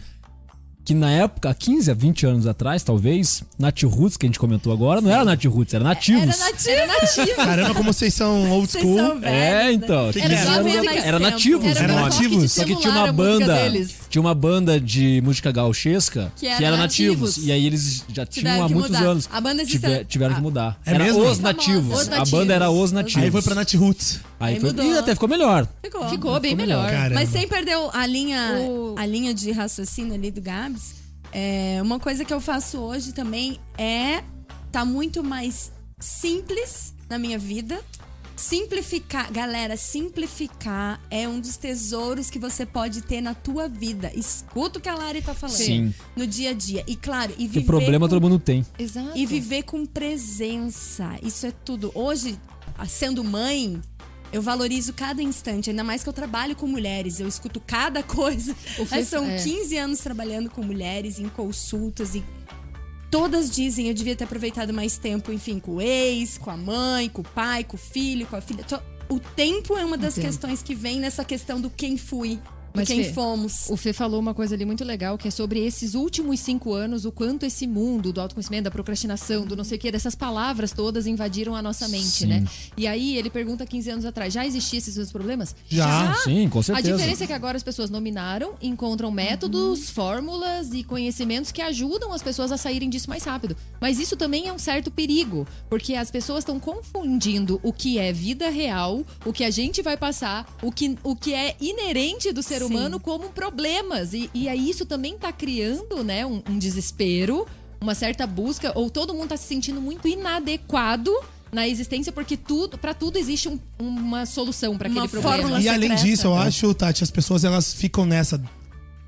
que na época, há 15 a 20 anos atrás, talvez, Nath Roots, que a gente comentou agora, não era Nath Roots, era Nativos. Era nativo. Era nativo. Caramba, como vocês são old Vocês school. são velhos, É, né? então. Que 15 que era? Era tempo. nativos, Era Era nativos? Só que tinha uma banda, deles. Tinha uma banda de música gauchesca que, Que era, era nativos. nativos. E aí eles já tinham há que muitos mudar. anos. A banda existe- Tiver- tiveram que Ah. mudar. É era mesmo? Os. Nativos. Os A banda era Os Nativos. Aí foi pra Nat Roots. Aí Aí foi- mudou. E até ficou melhor. Ficou. Ficou bem Ficou melhor, melhor. cara. Mas sem perder a linha, O- a linha de raciocínio ali do Gabs, é, uma coisa que eu faço hoje também é tá muito mais simples na minha vida. Simplificar, galera, simplificar é um dos tesouros que você pode ter na tua vida. Escuta o que a Lari tá falando. Sim. No dia a dia. E claro, e Que viver problema com todo mundo tem. Exato. e viver com presença. Isso é tudo. Hoje, sendo mãe, eu valorizo cada instante, ainda mais que eu trabalho com mulheres. Eu escuto cada coisa. Mas são é. 15 anos trabalhando com mulheres, em consultas e. Todas dizem, eu devia ter aproveitado mais tempo, enfim, com o ex, com a mãe, com o pai, com o filho, com a filha. O tempo é uma das tempo. questões que vem nessa questão do quem fui. Mas, quem Fê, fomos. O Fê falou uma coisa ali muito legal, que é sobre esses últimos cinco anos, o quanto esse mundo do autoconhecimento, da procrastinação, do não sei o quê, dessas palavras todas invadiram a nossa mente, Sim. né? E aí ele pergunta 15 anos atrás, já existiam esses seus problemas? Já. Sim, com A certeza. diferença é que agora as pessoas nominaram, encontram métodos, fórmulas e conhecimentos que ajudam as pessoas a saírem disso mais rápido. Mas isso também é um certo perigo, porque as pessoas estão confundindo o que é vida real, o que a gente vai passar, o que, o que é inerente do ser Sim. Humano como problemas. E, e aí isso também tá criando, né, um, um desespero, uma certa busca, ou todo mundo tá se sentindo muito inadequado na existência, porque tudo, para tudo existe um- uma solução para aquele Uma problema. fórmula E além secreta. disso, eu acho, Tati, as pessoas elas ficam nessa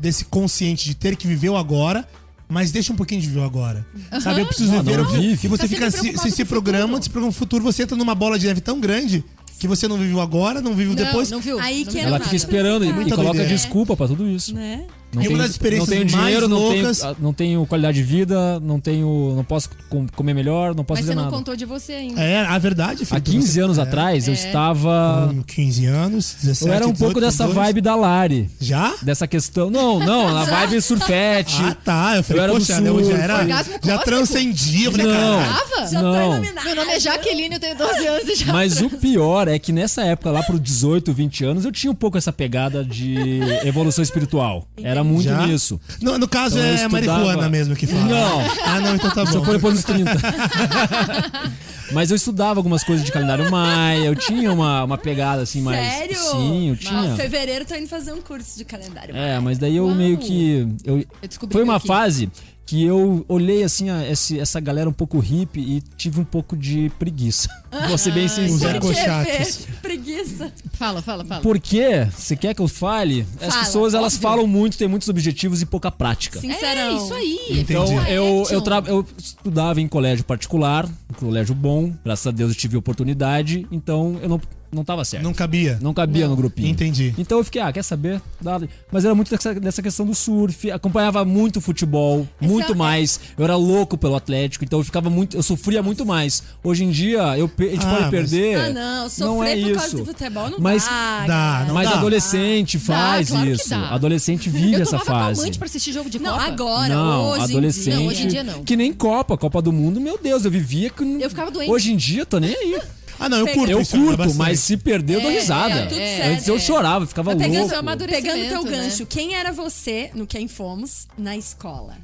desse consciente de ter que viver o agora, mas deixa um pouquinho de viver o agora. Sabe, eu preciso Não, viver não o vive. E você Tá fica se, se, se programa, se programa o futuro, você entra numa bola de neve tão grande que você não viveu agora, não vive Não, depois. não viu? Aí que viu Ela nada. fica esperando e, Muita e coloca doideira. desculpa pra tudo isso. Né? Não E uma tenho, das experiências não tenho mais dinheiro, não tenho, loucas- ah, não tenho qualidade de vida, não tenho, não posso com- comer melhor, não posso Mas fazer você não nada. contou de você ainda. É, a verdade, Há Felipe, 15 você- anos é, atrás eu É. estava Com 15 anos, 17, eu era um 18, pouco dessa 22. vibe da Lari, Já? dessa questão. Não, não, na vibe surfete. Ah, tá. Eu falei, Eu era poxa, sul. eu já era. Já transcendia. Eu falei, Não. Tava? Já tô Não. Meu nome é Jaqueline, eu tenho 12 anos e já. Mas o pior é que nessa época, lá pro 18, 20 anos, eu tinha um pouco essa pegada de evolução espiritual. Era muito Já? nisso. No, no caso, Então, eu é estudava- marihuana mesmo que fala. Não. Ah, não, então tá Só bom. foi depois dos 30. Mas eu estudava algumas coisas de calendário maia, eu tinha uma, uma pegada assim mais. Sério? Sim, eu Em tinha. fevereiro tô indo fazer um curso de calendário. É, mas daí eu Uau. meio que. Eu, Eu descobri foi uma aqui. fase que eu olhei assim a, esse- essa galera um pouco hippie e tive um pouco de preguiça. Vou ser bem Os sincero. ecochatos. Preguiça. Fala, fala, fala. Por quê? Você quer que eu fale? As Fala, pessoas elas óbvio. falam muito, têm muitos objetivos e pouca prática. Sincerão. É isso aí. Então, Entendi. eu, eu, tra- eu estudava em colégio particular, um colégio bom, graças a Deus eu tive oportunidade, então eu não, não tava certo. Não cabia. Não cabia no grupinho. Entendi. Então eu fiquei, ah, quer saber? Dá- Mas era muito dessa, dessa questão do surf, acompanhava muito futebol, muito é- mais. Eu era louco pelo Atlético, então eu ficava muito, eu sofria muito mais. Hoje em dia, eu, a gente Ah, pode mas- perder. Ah, não. Sofrer não é por causa isso. de futebol não Mas dá. dá, não Mas dá. adolescente faz claro que isso. dá. Adolescente vive eu essa fase. calmante pra assistir jogo de Não, Copa. agora, não, hoje adolescente. em dia. Não, hoje em dia não. Que nem Copa, Copa do Mundo, meu Deus, eu vivia que. Eu ficava doente. Hoje em dia, tô nem aí. Ah, não, eu curto Eu curto, mas se perder, eu dou É, risada. é, tudo Antes certo, eu chorava, ficava Mas pegando louco. Pegando teu né? gancho, quem era você no Quem Fomos na escola?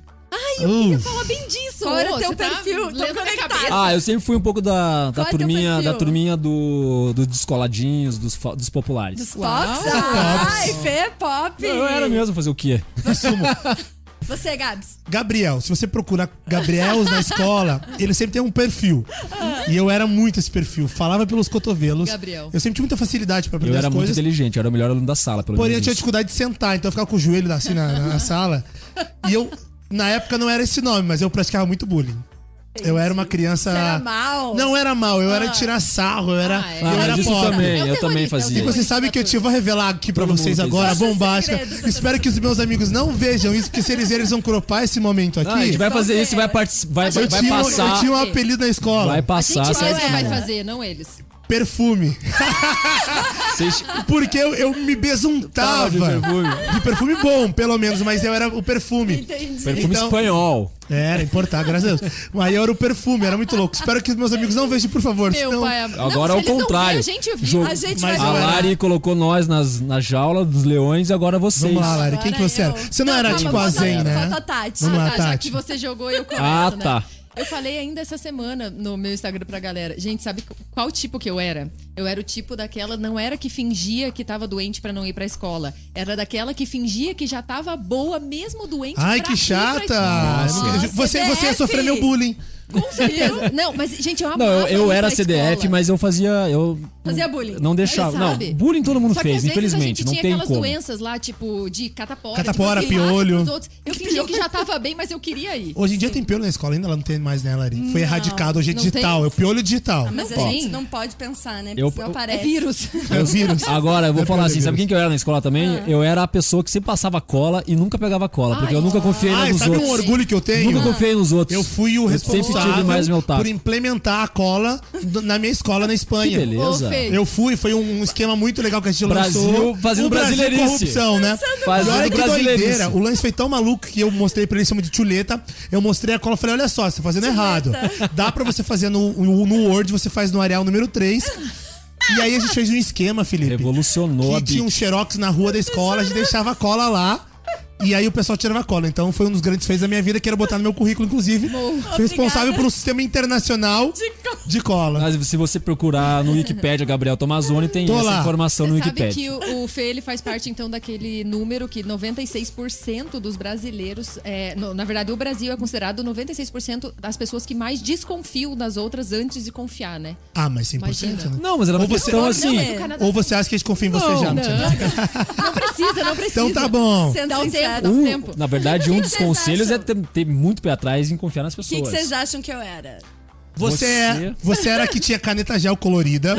Uh, Fala bem disso. Qual era teu você tá perfil? Conectada. cabeça. Ah, eu sempre fui um pouco da, da Qual é turminha, da turminha do, do descoladinhos, dos, dos populares. Dos. Pops? Ai, Fê, Pop. Não, eu era mesmo fazer o quê? Você, Gabs. Gabriel, se você procurar Gabriels na escola, ele sempre tem um perfil. E eu era muito esse perfil. Falava pelos cotovelos. Gabriel. Eu sempre tinha muita facilidade pra Eu aprender era as muito coisas. inteligente, eu era o melhor aluno da sala, pelo Porém, eu menos. tinha isso. dificuldade de sentar, então eu ficava com o joelho assim na, na sala. E eu, na época, não era esse nome, mas eu praticava muito bullying. Eu era uma criança. Você era mal? Não era mal, eu era de tirar sarro, eu era, Ah, é. eu Ah, era pobre. também, eu terrorista, também fazia. E você sabe que eu te vou revelar aqui pra Todo vocês agora, isso. bombástica. Segredos, Espero que os meus amigos não vejam isso, porque se eles verem, eles vão cropar esse momento aqui. Não, a gente vai fazer isso e vai, vai, vai, eu, vai tinha, um- passar. eu tinha um apelido na escola. Vai A passar. gente você mesmo vai era? fazer, não eles. Perfume. Vocês- Porque eu, eu me besuntava. Tava de perfume. De perfume bom, pelo menos, mas eu era o perfume. Entendi. Perfume Então- espanhol. Era, importar, graças a Deus. Aí eu era o perfume, era muito louco. Espero que os meus amigos não vejam, por favor. Meu senão... pai. Agora não, é o não contrário. a gente viu. Jo- A gente Mas vai A eu era- Lari colocou nós nas, na jaula dos leões e agora vocês. Vamos lá, Lari. Quem que Agora você era? eu. Você não, era calma, tipo a Zen, né? Falta a Tati. Vamos lá, tá, já Tati. que você jogou, eu começo, Ah, né? Eu falei ainda essa semana no meu Instagram pra galera. Gente, sabe qual tipo que eu era? Eu era o tipo daquela, não era que fingia que tava doente pra não ir pra escola. Era daquela que fingia que já tava boa, mesmo doente Ai, pra que ir pra chata! escola. Eu não- Nossa, você, você ia sofrer meu bullying. Com certeza. Não, mas, gente, eu amava Não, eu, eu era CDF, escola. mas eu fazia. Eu Fazia bullying. Não deixava. Não, sabe? bullying todo mundo Só que às fez, a infelizmente. gente Não tinha tem aquelas como. doenças lá, tipo, de catapora. Catapora, que você passa piolho. Eu fingia que já tava bem, mas eu queria ir. Hoje em dia tem piolho na escola ainda? Ela não tem mais, né, Lari? Foi Não, erradicado hoje é digital, tem. é o piolho digital. Ah, mas Não a gente não pode pensar, né? Eu- eu- aparece. É vírus. É o vírus. Agora, eu vou É falar assim, sabe quem que eu era na escola também? Ah. Eu era a pessoa que sempre passava cola e nunca pegava cola, porque eu nunca confiei nos sabe outros. um orgulho que eu tenho? Nunca confiei nos outros. Eu fui o sempre responsável tive mais meu taco. por implementar a cola na minha escola na Que Espanha. beleza. Ô, Fê. Eu fui, foi um esquema muito legal que a gente Brasil lançou. fazendo o Brasil brasileirice. corrupção, né? Fazendo e olha que doideira. O lance foi tão maluco que eu mostrei pra ele em cima de chuleta. Eu mostrei a cola e falei: olha só, você tá fazendo errado. Dá pra você fazer no, no Word, você faz no Arial número 3. E aí a gente fez um esquema, Felipe. Revolucionou a que tinha um xerox na rua da escola, a gente deixava a cola lá. E aí o pessoal tirava a cola. Então foi um dos grandes feitos da minha vida, que era botar no meu currículo, inclusive. Fui responsável por um sistema internacional de cola. Mas se você procurar no Wikipedia Gabriel Tomazoni, tem Tô essa lá. informação no Você sabe Wikipedia. que o, o Fê ele faz parte então daquele número que 96% dos brasileiros, é, no- na verdade o Brasil é considerado 96% das pessoas que mais desconfiam das outras antes de confiar, né? Ah, mas 100%, Imagina. né? Não, mas era uma Ou você- questão Não, assim. é. Canadá- Ou você acha que a gente confia em você Não, já? Não, Tia? não precisa, não precisa. Então tá bom. Sendo Dá um sincera. Dá um tempo. na verdade, um dos conselhos é acham? ter, ter muito pé atrás em confiar nas O pessoas. que vocês acham que eu era? Você, é, Você- você era a que tinha caneta gel colorida.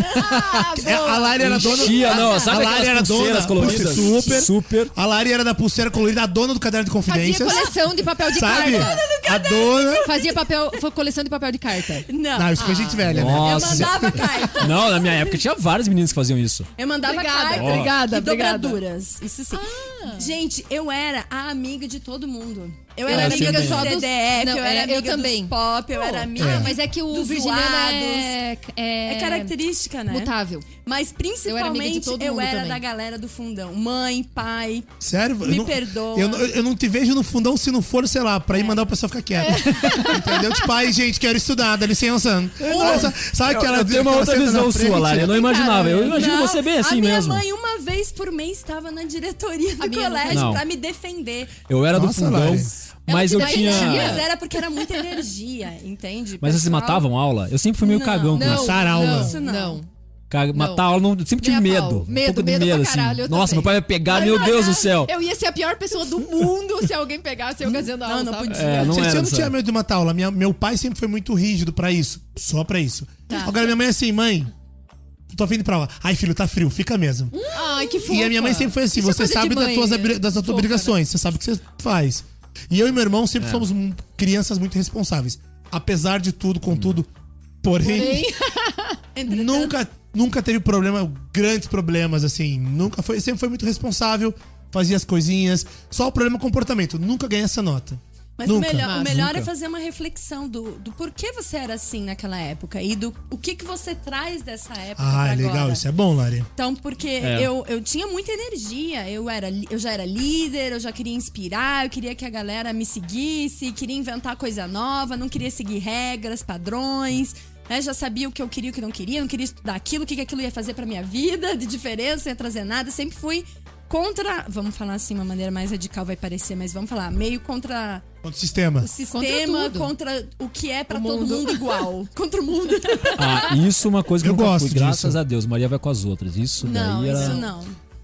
É, a Lari era dona do. Enchia, não, sabe a Lari era dona coloridas? Super. Super. A Lari era da pulseira colorida, a dona do caderno de Fazia confidências. coleção de papel de Sabe? carta. A dona. Fazia papel, foi coleção de papel de carta. Não. Não, isso foi gente velha, né? Eu Nossa. mandava carta. Não, na minha época tinha vários meninos que faziam isso. Eu mandava Obrigada, carta. obrigada, e obrigada. dobraduras. Isso sim. Ah. Gente, eu era a amiga de todo mundo. Eu era amiga do só dos- CDF, Não, eu era é, eu amiga também. dos pop, eu era amiga... Ah, mas é que o dos virginiano é, é, É característica, né? mutável. Mas Eu era principalmente eu era da galera do fundão. Mãe, pai. Sério? Me eu não, perdoa. Eu, não- eu não te vejo no fundão se não for, sei lá, pra ir mandar o pessoal ficar quieto. Entendeu? Tipo, ai, gente, quero estudar, dá licença. Nossa, sabe aquela eu tenho uma outra visão sua, Lari. Eu não imaginava. Eu imagino Não, você bem assim a minha mesmo. mãe, uma vez por mês, estava na diretoria do colégio pra me defender. Eu era do fundão, Mas eu tinha. Mas era porque era muita energia, entende? Mas vocês matavam aula? Eu sempre fui meio Não, cagão com Não, isso. Matar a aula. não, Isso não. não. Matar a aula, não, eu sempre tive Nem a medo. um Medo, pouco de medo medo, pra assim. caralho, eu Nossa, também. meu pai vai pegar, meu Deus do céu. Eu ia ser a pior pessoa do mundo se alguém pegasse eu fazendo aula, não sabe? podia. É, não era não essa- tinha medo de matar aula. Minha, meu pai sempre foi muito rígido pra isso. Só pra isso. Tá. Agora minha mãe é assim, mãe. Tô de ir pra aula. Ai, filho, tá frio, fica mesmo. Ai, que fofa. E a minha mãe sempre foi assim: Isso é você de sabe das tuas, né? abri- das tuas Fofa, obrigações, você sabe o que você faz. E eu e meu irmão É. sempre fomos hum, crianças muito responsáveis. Apesar de tudo, contudo. Porém, Porém, nunca, nunca teve problema, grandes problemas, assim. Nunca foi, sempre foi muito responsável, fazia as coisinhas. Só o problema é comportamento. Nunca ganhei essa nota. Mas nunca. o melhor, o melhor nunca. é fazer uma reflexão do, do porquê você era assim naquela época e do o que, que você traz dessa época Ah, pra é legal, agora. isso é bom, Lari. Então, porque É. eu, eu tinha muita energia, eu, era, eu já era líder, eu já queria inspirar, eu queria que a galera me seguisse, queria inventar coisa nova, não queria seguir regras, padrões, né? Já sabia o que eu queria e o que não queria, não queria estudar aquilo, o que, que aquilo ia fazer pra minha vida, de diferença, não ia trazer nada, sempre fui contra, vamos falar assim, uma maneira mais radical vai parecer, mas vamos falar, meio contra Contra o sistema. o sistema, tudo. contra, o que é pra O todo mundo. igual, contra o mundo. Ah, isso é uma coisa que Eu gosto fui. Graças disso. a Deus. Maria vai com as outras. Isso Não, daí era... isso não.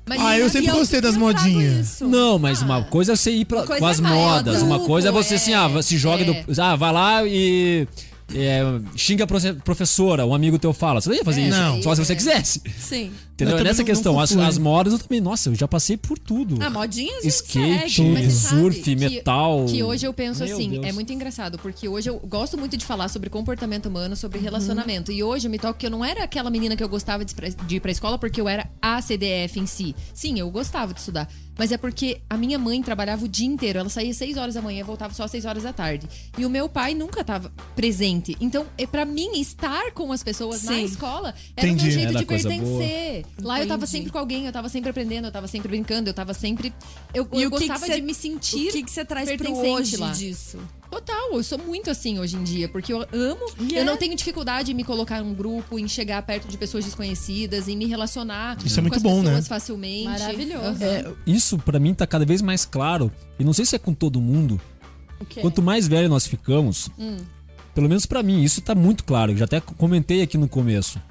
mas Ah, eu sempre gostei das eu modinhas. Não, mas uma coisa é você ir pra, com as é modas. é Uma grupo, coisa é você assim, é- ah, se joga é. do. Ah, vai lá e. é, xinga a profe- professora, um amigo teu fala. Você não ia fazer É, isso. não. Só se você É. quisesse. Sim. Entendeu? Eu É nessa não- questão. As, as modas eu também. Nossa, eu já passei por tudo. Ah, modinhas Skate, segue. Surf, que- metal. Que hoje eu penso Meu assim, Deus. é muito engraçado, porque hoje eu gosto muito de falar sobre comportamento humano, sobre Uhum. relacionamento. E hoje eu me toco que eu não era aquela menina que eu gostava de, ir pra- de ir pra escola porque eu era a CDF em si. Sim, eu gostava de estudar. Mas é porque a minha mãe trabalhava o dia inteiro. Ela saía às 6 horas da manhã e voltava só às 6 horas da tarde. E o meu pai nunca estava presente. Então, é para mim, estar com as pessoas na Sim. escola era o Entendi. meu jeito Era de pertencer. Lá eu tava sempre com alguém, eu tava sempre aprendendo, eu tava sempre brincando, eu tava sempre. Eu, E eu o que que gostava cê- de me sentir. O que, que você traz pro hoje lá. disso? Total, eu sou muito assim hoje em dia, porque eu amo. E Eu é? não tenho dificuldade em me colocar num grupo, em chegar perto de pessoas desconhecidas, em me relacionar Isso é muito com bom, né? facilmente. Maravilhoso. Aham. É, isso pra mim tá cada vez mais claro. E não sei se é com todo mundo. O quê? Quanto mais velho nós ficamos, Hum. pelo menos pra mim, isso tá muito claro. Eu já até comentei aqui no começo.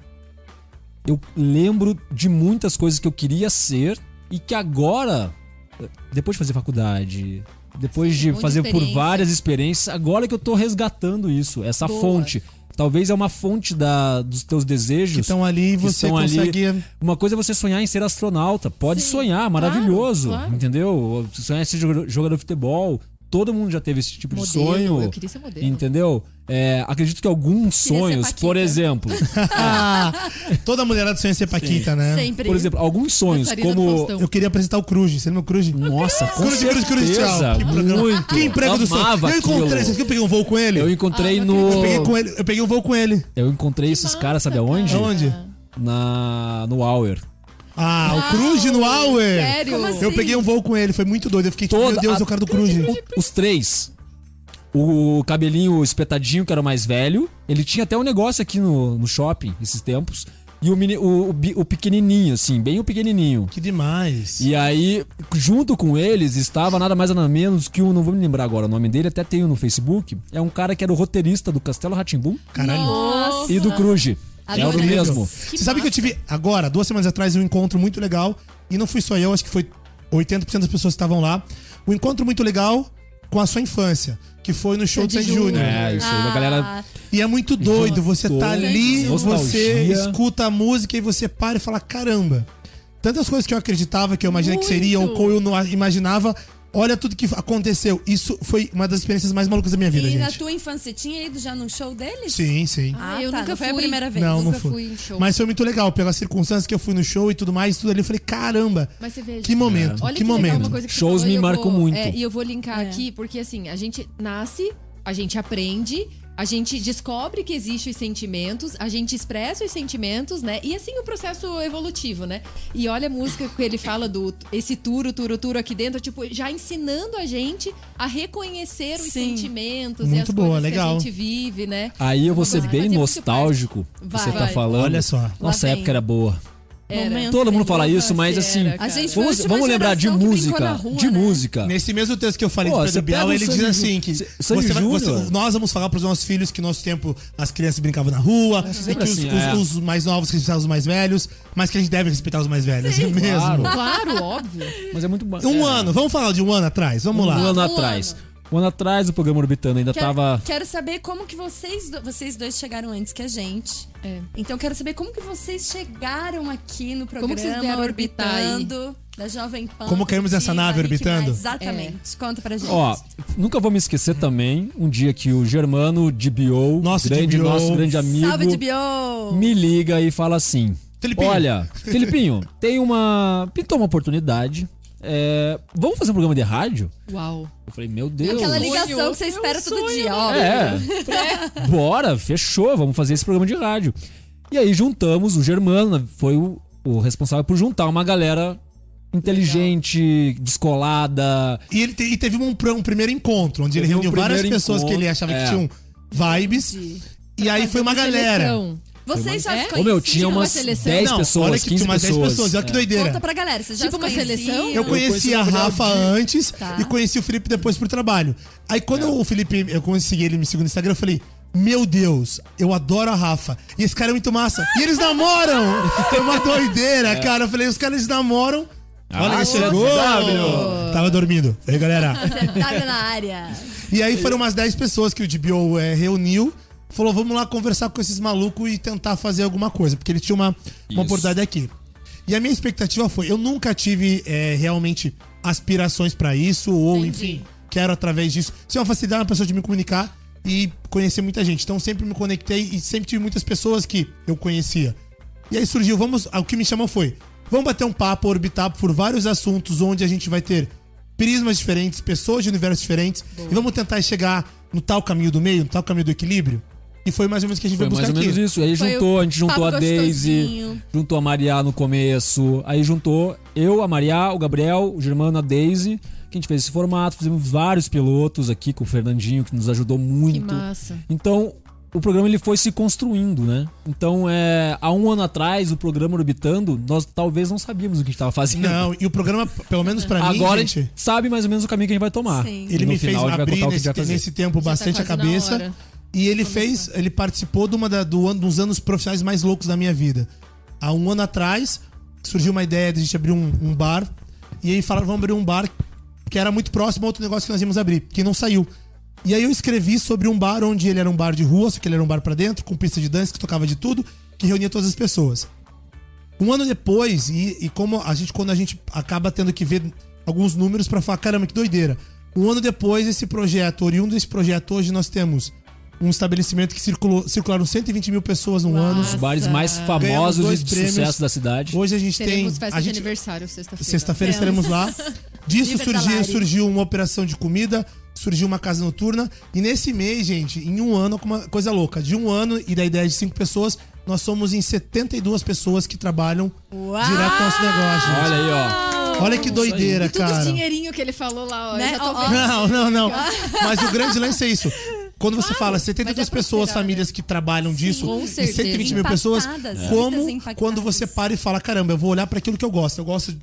Eu lembro de muitas coisas que eu queria ser e que agora, depois de fazer faculdade, depois de muita fazer por várias experiências, agora que eu tô resgatando isso, essa Boa. fonte. Talvez é uma fonte da, dos teus desejos. Que estão ali e que você estão ali. consegue. Uma coisa é você sonhar em ser astronauta. Pode sonhar, maravilhoso. claro. Entendeu? Sonhar em ser jogador jogador de futebol. Todo mundo já teve esse tipo Modelo, de sonho. eu queria ser modelo. Entendeu? É, acredito que alguns Queria sonhos, por exemplo. Ah, toda mulherada sonha ser Paquita, né? Sempre. por exemplo, alguns sonhos, como. Eu queria apresentar o Cruz. Você lembra o Cruz? Nossa, com Cruz, Cruz, Cruz, certeza. tchau. Que programa. Muito. Que emprego do sonho. Eu encontrei. Vocês que eu peguei um voo com ele? Eu encontrei Ah, no. Eu peguei, com ele, eu peguei um voo com ele. Eu encontrei esses caras, sabe aonde? Aonde? Na, no Hour. Ah, o Cruz no Auer. Sério? Como assim? Eu peguei um voo com ele, foi muito doido. Eu fiquei tipo, Toda meu Deus, a- é o cara do Cruz. Os três. O cabelinho espetadinho, que era o mais velho. Ele tinha até um negócio aqui no, no shopping, esses tempos. E o, meni- o, o o pequenininho, assim, bem o pequenininho. Que demais. E aí, junto com eles, estava nada mais nada menos que um, não vou me lembrar agora o nome dele, até tenho no Facebook. É um cara que era o roteirista do Castelo Ratimbum Caralho. Nossa. e do Cruz. É o mesmo. Que Você sabe que eu tive agora, duas semanas atrás, um encontro muito legal. E não fui só eu, acho que foi 80% das pessoas que estavam lá. Um encontro muito legal com a sua infância, que foi no show do Sandy Júnior. É, isso aí, a galera. Ah, E é muito doido, você tá ali, você escuta a música e você para e fala: caramba, tantas coisas que eu acreditava que eu imaginei que seriam, ou que eu não imaginava, olha tudo que aconteceu. Isso foi uma das experiências mais malucas da minha vida, e na gente. tua infância, você tinha ido já num show deles? Sim, sim. Ah, eu tá, nunca não foi a fui. primeira vez. Não, não nunca fui. fui em show. Mas foi muito legal, pelas circunstâncias que eu fui no show e tudo mais, tudo ali, eu falei, caramba, Mas você veja. que momento, Olha que, que, legal momento. uma coisa que Shows falou, me e marcam vou- muito. é, e eu vou linkar É. aqui, porque assim, a gente nasce, a gente aprende, a gente descobre que existem os sentimentos, a gente expressa os sentimentos, né? E assim o processo evolutivo, né? E olha a música que ele fala do esse turo, turo, turo aqui dentro, tipo, já ensinando a gente a reconhecer os Sim. sentimentos e Muito as boa, coisas legal. que a gente vive, né? Aí eu vou ser bem muito nostálgico. Você tá Vai. falando. Olha só. Nossa época era boa. Momento Todo mundo fala isso, mas Era, assim. cara. A gente foi a Vamos, vamos lembrar de música. rua, de né? música. Nesse mesmo texto que eu falei Pô, de Pedro Bial, ele diz assim que Sandy você vai- você- nós vamos falar para os nossos filhos que nosso tempo as crianças brincavam na rua, e sempre que os, assim, os- é. os mais novos respeitavam os mais velhos, mas que a gente deve respeitar os mais velhos, é mesmo. claro. Claro, óbvio. Mas é muito bom. Um é, ano, vamos falar de um ano atrás, vamos Um lá. ano Um atrás. Um ano atrás o programa Orbitando ainda Quero, tava. quero saber como que vocês, do- vocês dois chegaram antes que a gente. É. Então quero saber como que vocês chegaram aqui no programa Como vocês vieram? Orbitando da Jovem Pan. Como caímos nessa nave orbitando? Mais. Exatamente. Conta pra gente. Ó, nunca vou me esquecer também um dia que o Germano DBO, Nosso grande, DBO. nosso grande amigo, Salve de Bio! me liga e fala assim: Felipinho. Olha, Felipinho, tem uma. Pintou uma oportunidade. É, vamos fazer um programa de rádio? Uau. Eu falei, meu Deus. Aquela Sonho. ligação que você espera Meu todo sonho. dia, ó. É. Bora, fechou, vamos fazer esse programa de rádio. E aí juntamos, o Germano né, foi o, o responsável por juntar uma galera inteligente, descolada. E ele te- e teve um, um primeiro encontro, onde ele Teve um reuniu várias primeiro pessoas que ele encontro, achava é. que tinham vibes. E aí foi uma galera. Vocês já É? se Ô meu, tinha conheciam? umas seleção? 10 Não, pessoas, olha que 15 tinha umas 10 pessoas. pessoas, olha que É. doideira. Conta pra galera, vocês já Tipo se uma conheciam? seleção? Eu conheci conheci a Rafa de- antes Tá. e conheci o Felipe depois por trabalho. Aí quando o Felipe, eu consegui ele me seguir no Instagram, eu falei. Meu Deus, eu adoro a Rafa. E esse cara é muito massa. E eles namoram! Foi uma doideira, cara. Eu falei, os caras namoram. Olha Ah, quem chegou! W. Tava dormindo. E aí, galera? Sentada na área. E aí foram umas 10 pessoas que o DBO é, reuniu. Falou, vamos lá conversar com esses malucos e tentar fazer alguma coisa. Porque ele tinha uma, uma oportunidade aqui. E a minha expectativa foi, eu nunca tive é, realmente aspirações pra isso, ou Entendi. enfim, quero através disso. Isso é uma facilidade uma pessoa de me comunicar e conhecer muita gente. Então sempre me conectei e sempre tive muitas pessoas que eu conhecia. E aí surgiu, vamos. O que me chamou foi: vamos bater um papo, orbitar por vários assuntos onde a gente vai ter prismas diferentes, pessoas de universos diferentes. E vamos tentar chegar no tal caminho do meio, no tal caminho do equilíbrio. E foi mais ou menos o que a gente Foi foi mais buscar ou menos aqui. isso. Aí Foi juntou, a gente juntou a Daisy, juntou a Maria no começo. Aí juntou eu, a Maria, o Gabriel, o Germano, a Daisy. Que a gente fez esse formato, fizemos vários pilotos aqui com o Fernandinho, que nos ajudou Que muito. massa. Então, o programa ele foi se construindo, né? Então, é, há um ano atrás, o programa Orbitando, nós talvez não sabíamos o que a gente estava fazendo. Não, e o programa, pelo menos pra mim, Agora a gente, sabe mais ou menos o caminho que a gente vai tomar. Sim. ele No me fez final, a gente vai abrir que a nesse, nesse tempo Já tá bastante a quase na cabeça. E ele fez, ele participou de uma da, do, dos anos profissionais mais loucos da minha vida. Há um ano atrás, surgiu uma ideia de a gente abrir um, um bar. E aí falaram, vamos abrir um bar porque era muito próximo a outro negócio que nós íamos abrir, que não saiu. E aí eu escrevi sobre um bar onde ele era um bar de rua, só que ele era um bar pra dentro, com pista de dança, que tocava de tudo, que reunia todas as pessoas. Um ano depois, e, e como a gente, quando a gente acaba tendo que ver alguns números pra falar, caramba, que doideira. Um ano depois, esse projeto, oriundo desse projeto, hoje nós temos um estabelecimento que circulou, circularam 120 mil pessoas num ano. Os bares mais famosos e de prêmios. sucesso da cidade. Hoje a gente Teremos tem. festa A de gente, aniversário sexta-feira. Sexta-feira estaremos lá. Disso surgiu, surgiu uma operação de comida, surgiu uma casa noturna. E nesse mês, gente, em um ano, uma coisa louca. De um ano e da ideia de cinco pessoas, nós somos em 72 pessoas que trabalham Uau! direto no nosso negócio. gente. Olha aí, ó. Olha que doideira, E tudo cara. os dinheirinho que ele falou lá, ó. Né? Eu já tô Ó, ó. vendo. Não, não, não. Mas o grande lance é isso. Quando você fala mas 72 é pessoas, famílias que trabalham disso, com e certeza. 120 mil pessoas, Impactadas, como impactadas. quando você para e fala, caramba, eu vou olhar para aquilo que eu gosto. Eu gosto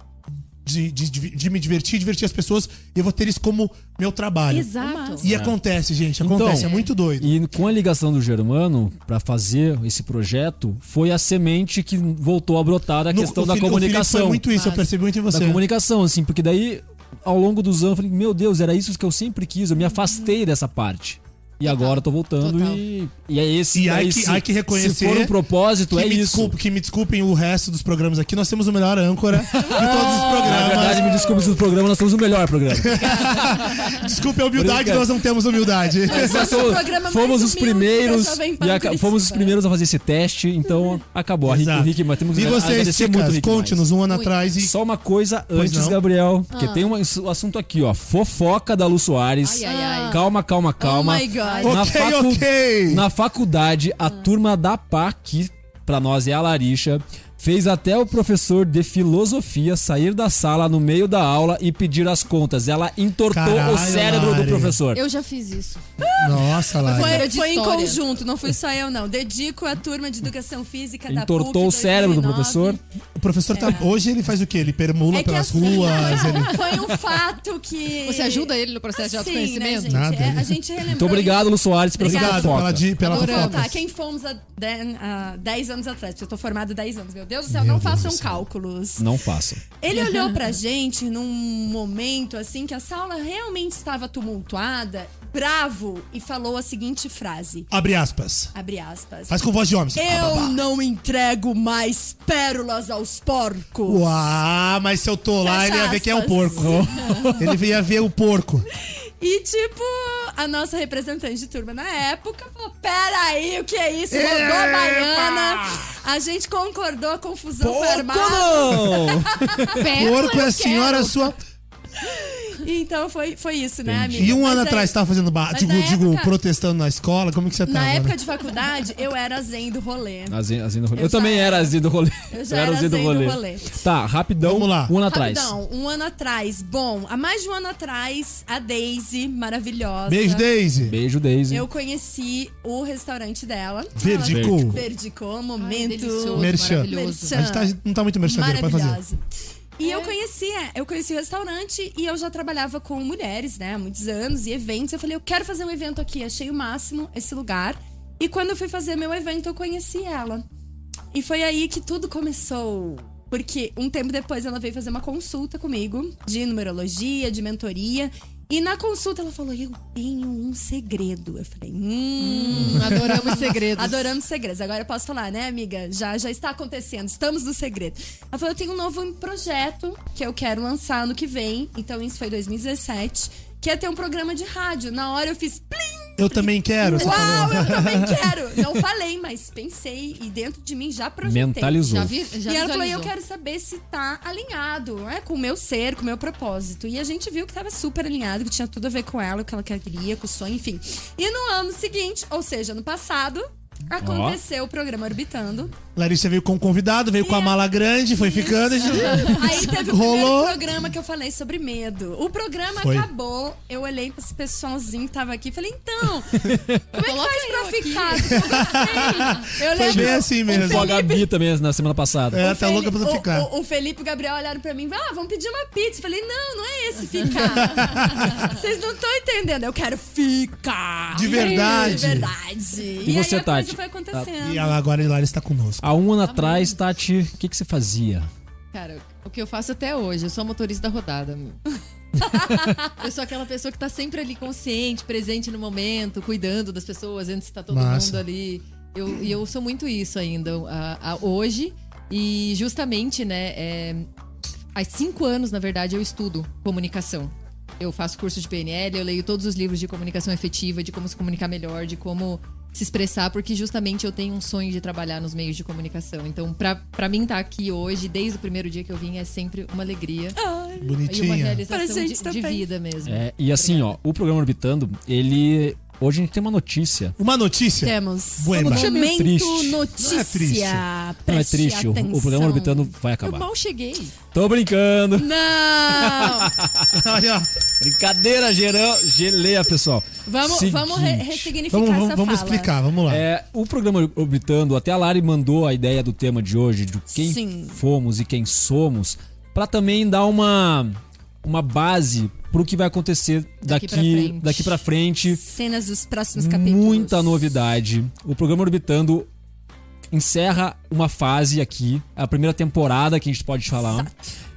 de, de, de, de me divertir, divertir as pessoas, e eu vou ter isso como meu trabalho. Exato. E acontece, gente, acontece, Então, é muito doido. E com a ligação do Germano pra fazer esse projeto, foi a semente que voltou a brotar da No- questão o da Fili- o Felipe comunicação. Foi muito isso, eu percebi muito em da você. comunicação, assim, porque daí, ao longo dos anos, eu falei, meu Deus, era isso que eu sempre quis, eu me afastei dessa parte. E agora eu tô voltando Total. e, e é esse. E há daí que- se, há que reconhecer Se for um propósito, que, é me isso. desculpe, que me desculpem o resto dos programas aqui, nós temos o melhor âncora de todos os Na programas. verdade, me desculpe se o programa, nós temos o melhor programa. Desculpe a humildade, nós não temos humildade. Nós Nosso fomos, os primeiros e Curitiba. fomos os primeiros a fazer esse teste, então acabou. A Rick. Rick, mas temos E vocês, muito chicas, conte-nos um ano atrás e. Só uma coisa Pois antes, não. Gabriel, porque tem um ass- assunto aqui, ó. Fofoca da Lu Soares. Ai, ai, ai. Calma, calma, calma. Oh my God. Na, Ok, facu- ok. na faculdade, a turma da PA, que pra nós é a Larisha, fez até o professor de filosofia sair da sala no meio da aula e pedir as contas. Ela entortou Caralho, o cérebro Lari. do professor. Eu já fiz isso. Nossa, Lari. Foi, de foi em conjunto, não fui só eu, não. Dedico a turma de educação física da Entortou PUC o cérebro do 2009. professor. O professor tá. Hoje ele faz o quê? Ele permula É pelas assim, ruas. Ele... Foi um fato que. Você ajuda ele no processo de Assim, autoconhecimento? Né, gente? Nada. É, a gente relembrou. Muito obrigado, Lu Soares, pela sua Obrigado pela, di- pela Adoramos. fofoca. Tá, quem fomos há 10 há 10 anos atrás? Eu tô formada há 10 anos. Meu Deus do céu, não façam cálculos. Não façam. Ele olhou pra gente num momento assim que a sala realmente estava tumultuada, bravo, e falou a seguinte frase: Abre aspas. abre aspas. Faz com voz de homem. Eu não entrego mais pérolas aos porcos. Uau, mas se eu tô lá, Fecha ele ia ver quem é o porco. ele ia ver o porco. E, tipo, a nossa representante de turma na época falou: Peraí, o que é isso? Rodou a baiana. A gente concordou, a confusão foi armada. não! Porco é a senhora sua. Então foi, foi isso, né, amiga? E um Mas ano aí- atrás, você tava fazendo. Ba... mas Digo, digo, época- protestando na escola. Como que você tava? Na época né? de faculdade, eu era zen do rolê. Azinho, azinho do rolê. Eu, Eu também era azinho do rolê. Eu já era era do zen do rolê. rolê. Tá, rapidão. Vamos lá. Um ano atrás. Rapidão, um ano atrás. Bom, há mais de um ano atrás, a Daisy, maravilhosa. Beijo, Daisy. Beijo, Daisy. Eu conheci o restaurante dela. Verdicou. Ela- Verdicou, Ai, momento. delicioso, Merchan. maravilhoso. A gente tá- não tá muito merchadeiro pra fazer. E eu conhecia, eu conheci o restaurante e eu já trabalhava com mulheres, né, há muitos anos e eventos. Eu falei, eu quero fazer um evento aqui, achei o máximo esse lugar. E quando eu fui fazer meu evento, eu conheci ela. E foi aí que tudo começou. Porque um tempo depois ela veio fazer uma consulta comigo de numerologia, de mentoria. E na consulta ela falou: Eu tenho um segredo. Eu falei: Hum. Hum, adoramos segredos. Adorando segredos. Agora eu posso falar, né, amiga? Já, já está acontecendo. Estamos no segredo. Ela falou: eu tenho um novo projeto que eu quero lançar ano que vem. Então, isso foi 2017. Que é ter um programa de rádio. Na hora eu fiz plim! Eu também quero. Uau, eu também quero! Não falei, mas pensei e dentro de mim já projetei. Mentalizou. Já, vi, já e ela falou: eu quero saber se tá alinhado, né? Com o meu ser, com o meu propósito. E a gente viu que tava super alinhado, que tinha tudo a ver com ela, o que ela queria, com o sonho, enfim. E no ano seguinte, ou seja, no passado, aconteceu o programa Orbitando. Larissa veio com convidado, veio com a mala grande, foi ficando. a gente- Aí teve o Rolou. primeiro programa que eu falei sobre medo. O programa Foi. acabou, eu olhei pra esse pessoalzinho que tava aqui e falei, então, como é que Coloca faz pra eu aqui. ficar? Eu gostei. Eu Foi lembro, bem assim mesmo. Com a Gabi também na semana passada. É, O tá louca pra não o- ficar. O, o Felipe e o Gabriel olharam pra mim, ah, vamos pedir uma pizza. Eu falei, não, não é esse ficar. Vocês não estão entendendo, eu quero ficar. De verdade. De verdade. E, você, aí a Tati? Coisa foi acontecendo. E ela agora a Larissa tá conosco. Há um ano atrás, Tati, o que, que você fazia? Cara, o que eu faço até hoje, eu sou motorista da rodada. meu. Eu sou aquela pessoa que tá sempre ali consciente, presente no momento, cuidando das pessoas antes de tá todo Massa. mundo ali. Eu, e eu sou muito isso ainda a- a- hoje. E justamente, né, é, há cinco anos, na verdade, eu estudo comunicação. Eu faço curso de PNL, eu leio todos os livros de comunicação efetiva, de como se comunicar melhor, de como se expressar, porque justamente eu tenho um sonho de trabalhar nos meios de comunicação. Então, pra, pra mim estar aqui hoje, desde o primeiro dia que eu vim, é sempre uma alegria e uma Bonitinha. realização Pra gente de, de vida mesmo. É, e assim, ó, o programa Orbitando, ele. Hoje a gente tem uma notícia. Uma notícia. Temos. Buema. Notícia Momento triste. notícia. Não é triste. Não é triste, o, o programa Orbitando vai Eu acabar. mal cheguei. Tô brincando. Não! Brincadeira, gerão, geleia, pessoal. Vamos, Seguinte. vamos re- ressignificar Vamos, essa vamos, vamos fala. explicar, vamos lá. É, o programa Orbitando, até a Lari mandou a ideia do tema de hoje, de quem Sim. fomos e quem somos, pra também dar uma, uma base pro que vai acontecer Daqui daqui, pra frente. daqui pra frente. Cenas dos próximos capítulos. Muita novidade. O programa Orbitando encerra uma fase aqui, a primeira temporada que a gente pode falar.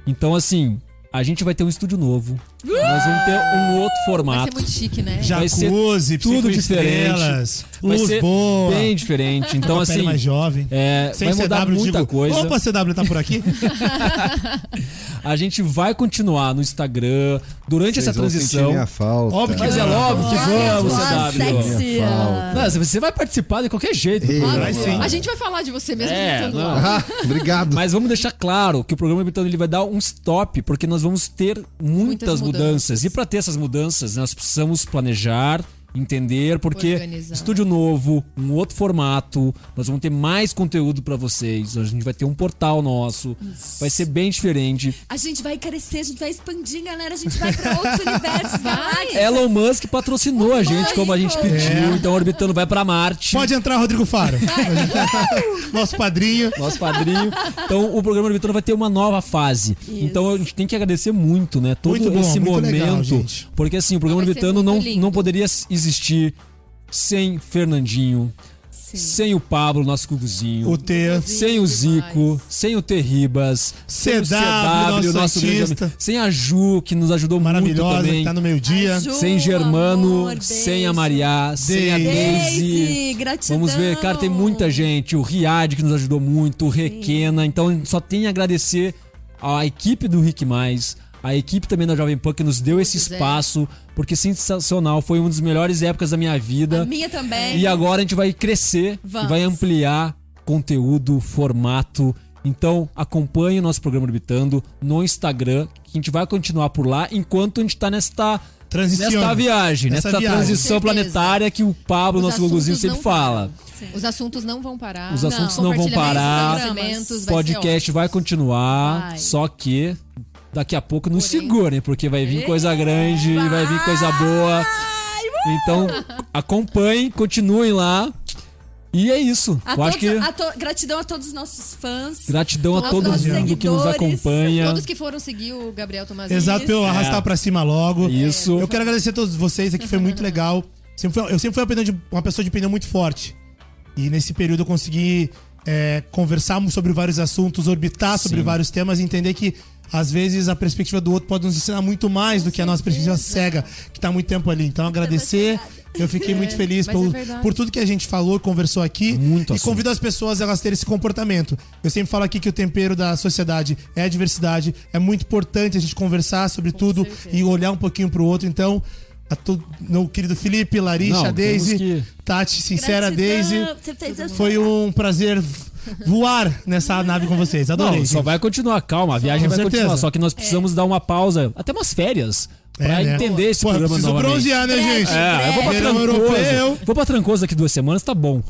Então, assim, a gente vai ter um estúdio novo. Nós vamos ter um outro Vai ser formato. muito chique, né? vai Jacuzzi, tudo diferente. Vai luz ser boa, bem diferente. Então, uma assim, mais jovem. é, Sem vai mudar CW, muita digo, coisa. Opa, CW tá por aqui? A gente vai continuar no Instagram durante Vocês essa transição. minha falta. Óbvio que Mas é vai. óbvio que vamos, CW. sexy. Você vai participar de qualquer jeito. Ei, vai sim. A gente vai falar de você mesmo É, gritando não. Ah, obrigado. Mas vamos deixar claro que o programa Habitando ele vai dar um stop, porque nós vamos ter muitas, Muitas mudanças. E para ter essas mudanças, nós precisamos planejar, entender, porque Organizar. estúdio novo, um outro formato, nós vamos ter mais conteúdo para vocês. A gente vai ter um portal nosso, vai ser bem diferente. A gente vai crescer, a gente vai expandir, galera. A gente vai pra outros universos. Vai! Elon Musk patrocinou a gente como a gente É. pediu, então o Orbitando vai para Marte. Pode entrar, Rodrigo Faro. Nosso padrinho. nosso padrinho. Então o programa Orbitando vai ter uma nova fase. Então a gente tem que agradecer muito, né? Todo Muito bom, esse muito momento. legal, porque assim, o programa Vai Orbitando não, lindo. não poderia existir sem Fernandinho, sem o Pablo, nosso cuguzinho. O T. Sem o Zico, demais. sem o Terribas, sem o CW, CW, nosso nosso grande sem a Ju, que nos ajudou muito Maravilhosa, também. que tá no meio-dia. A Ju, Sem Germano, amor, sem a. Maria, sem a Daisy. Gratidão. Vamos ver, cara, tem muita gente. O Riad que nos ajudou muito, o Requena. Então só tem a agradecer à equipe do Rick Mais, a equipe também da Jovem Pan que nos deu esse Zé. espaço, porque sensacional. Foi uma das melhores épocas da minha vida. A minha também. E agora a gente vai crescer Vamos. e vai ampliar conteúdo, formato. Então acompanhe o nosso programa Orbitando no Instagram, que a gente vai continuar por lá enquanto a gente tá nesta, nesta viagem, Nessa nesta viagem. transição planetária que o Pablo, Os nosso Guguzinho, assuntos sempre não fala. param. Os assuntos não vão parar. Os assuntos não vão Compartilhamentos, parar. vai ser podcast vai continuar, Vai. só que daqui a pouco nos segurem, porque vai vir coisa grande, vai vir coisa boa. Então, acompanhem, continuem lá. E é isso. A Eu acho que a to- Gratidão a todos os nossos fãs. gratidão a Todos todo mundo que nos acompanha. Todos que foram seguir o Gabriel Tomazini. Exato, pra eu arrastar pra cima logo. É. Isso. Eu quero agradecer a todos vocês aqui, foi muito legal. Eu sempre fui uma pessoa de opinião muito forte. E nesse período eu consegui é, conversar sobre vários assuntos, orbitar sobre Sim. vários temas e entender que às vezes a perspectiva do outro pode nos ensinar muito mais do que a nossa perspectiva cega, que tá há muito tempo ali. Então agradecer. Eu fiquei muito feliz é por, tudo que a gente falou, conversou aqui. Muito e assunto. convido as pessoas a elas terem esse comportamento. Eu sempre falo aqui que o tempero da sociedade é a diversidade. É muito importante a gente conversar sobre tudo certeza. e olhar um pouquinho pro outro. Então, a tu, meu querido Felipe, Larisha, temos Daisy, que- Tati, sincera Daisy. Foi um prazer voar nessa nave com vocês. Adorei. Não, só vai continuar, calma, a viagem Com vai certeza. continuar. Só que nós precisamos dar uma pausa, até umas férias, pra É, né? entender esse Pô, programa preciso novamente. bronzear, né, gente? É, eu vou pra Trancoso. europeu. Vou pra Trancoso daqui duas semanas, tá bom.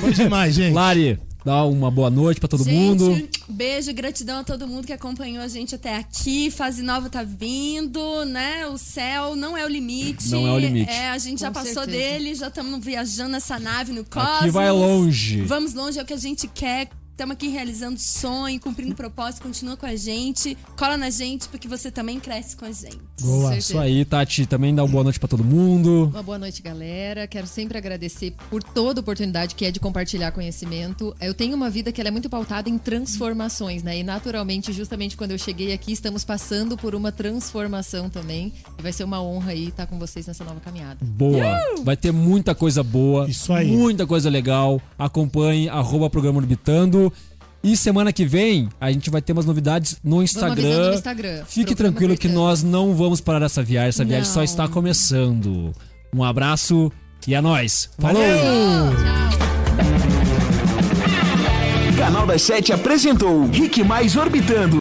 Foi demais, gente. Lari, dá uma boa noite pra todo Gente, mundo. beijo, gratidão a todo mundo que acompanhou a gente até aqui. Fase nova tá vindo, né? O céu não é o limite. Não é o limite. É, a gente já Com passou certeza. dele, já estamos viajando nessa nave no cosmos. Aqui vai longe. Vamos longe, é o que a gente quer Estamos aqui realizando sonho, cumprindo propósito. Continua com a gente. Cola na gente, porque você também cresce com a gente. Boa. Isso aí, Tati. Também dá uma boa noite pra todo mundo. Uma boa noite, galera. Quero sempre agradecer por toda a oportunidade que é de compartilhar conhecimento. Eu tenho uma vida que ela é muito pautada em transformações, né? E naturalmente, justamente quando eu cheguei aqui, estamos passando por uma transformação também. E vai ser uma honra aí estar com vocês nessa nova caminhada. Boa. Vai ter muita coisa boa. Isso aí. Muita coisa legal. Acompanhe, arroba programa Orbitando. E semana que vem, a gente vai ter umas novidades no Instagram. no Instagram. Fique tranquilo que nós não vamos parar essa viagem. Essa viagem só Não. está começando. Um abraço e é nóis. Falou! Canal das Sete apresentou Rick Mais Orbitando.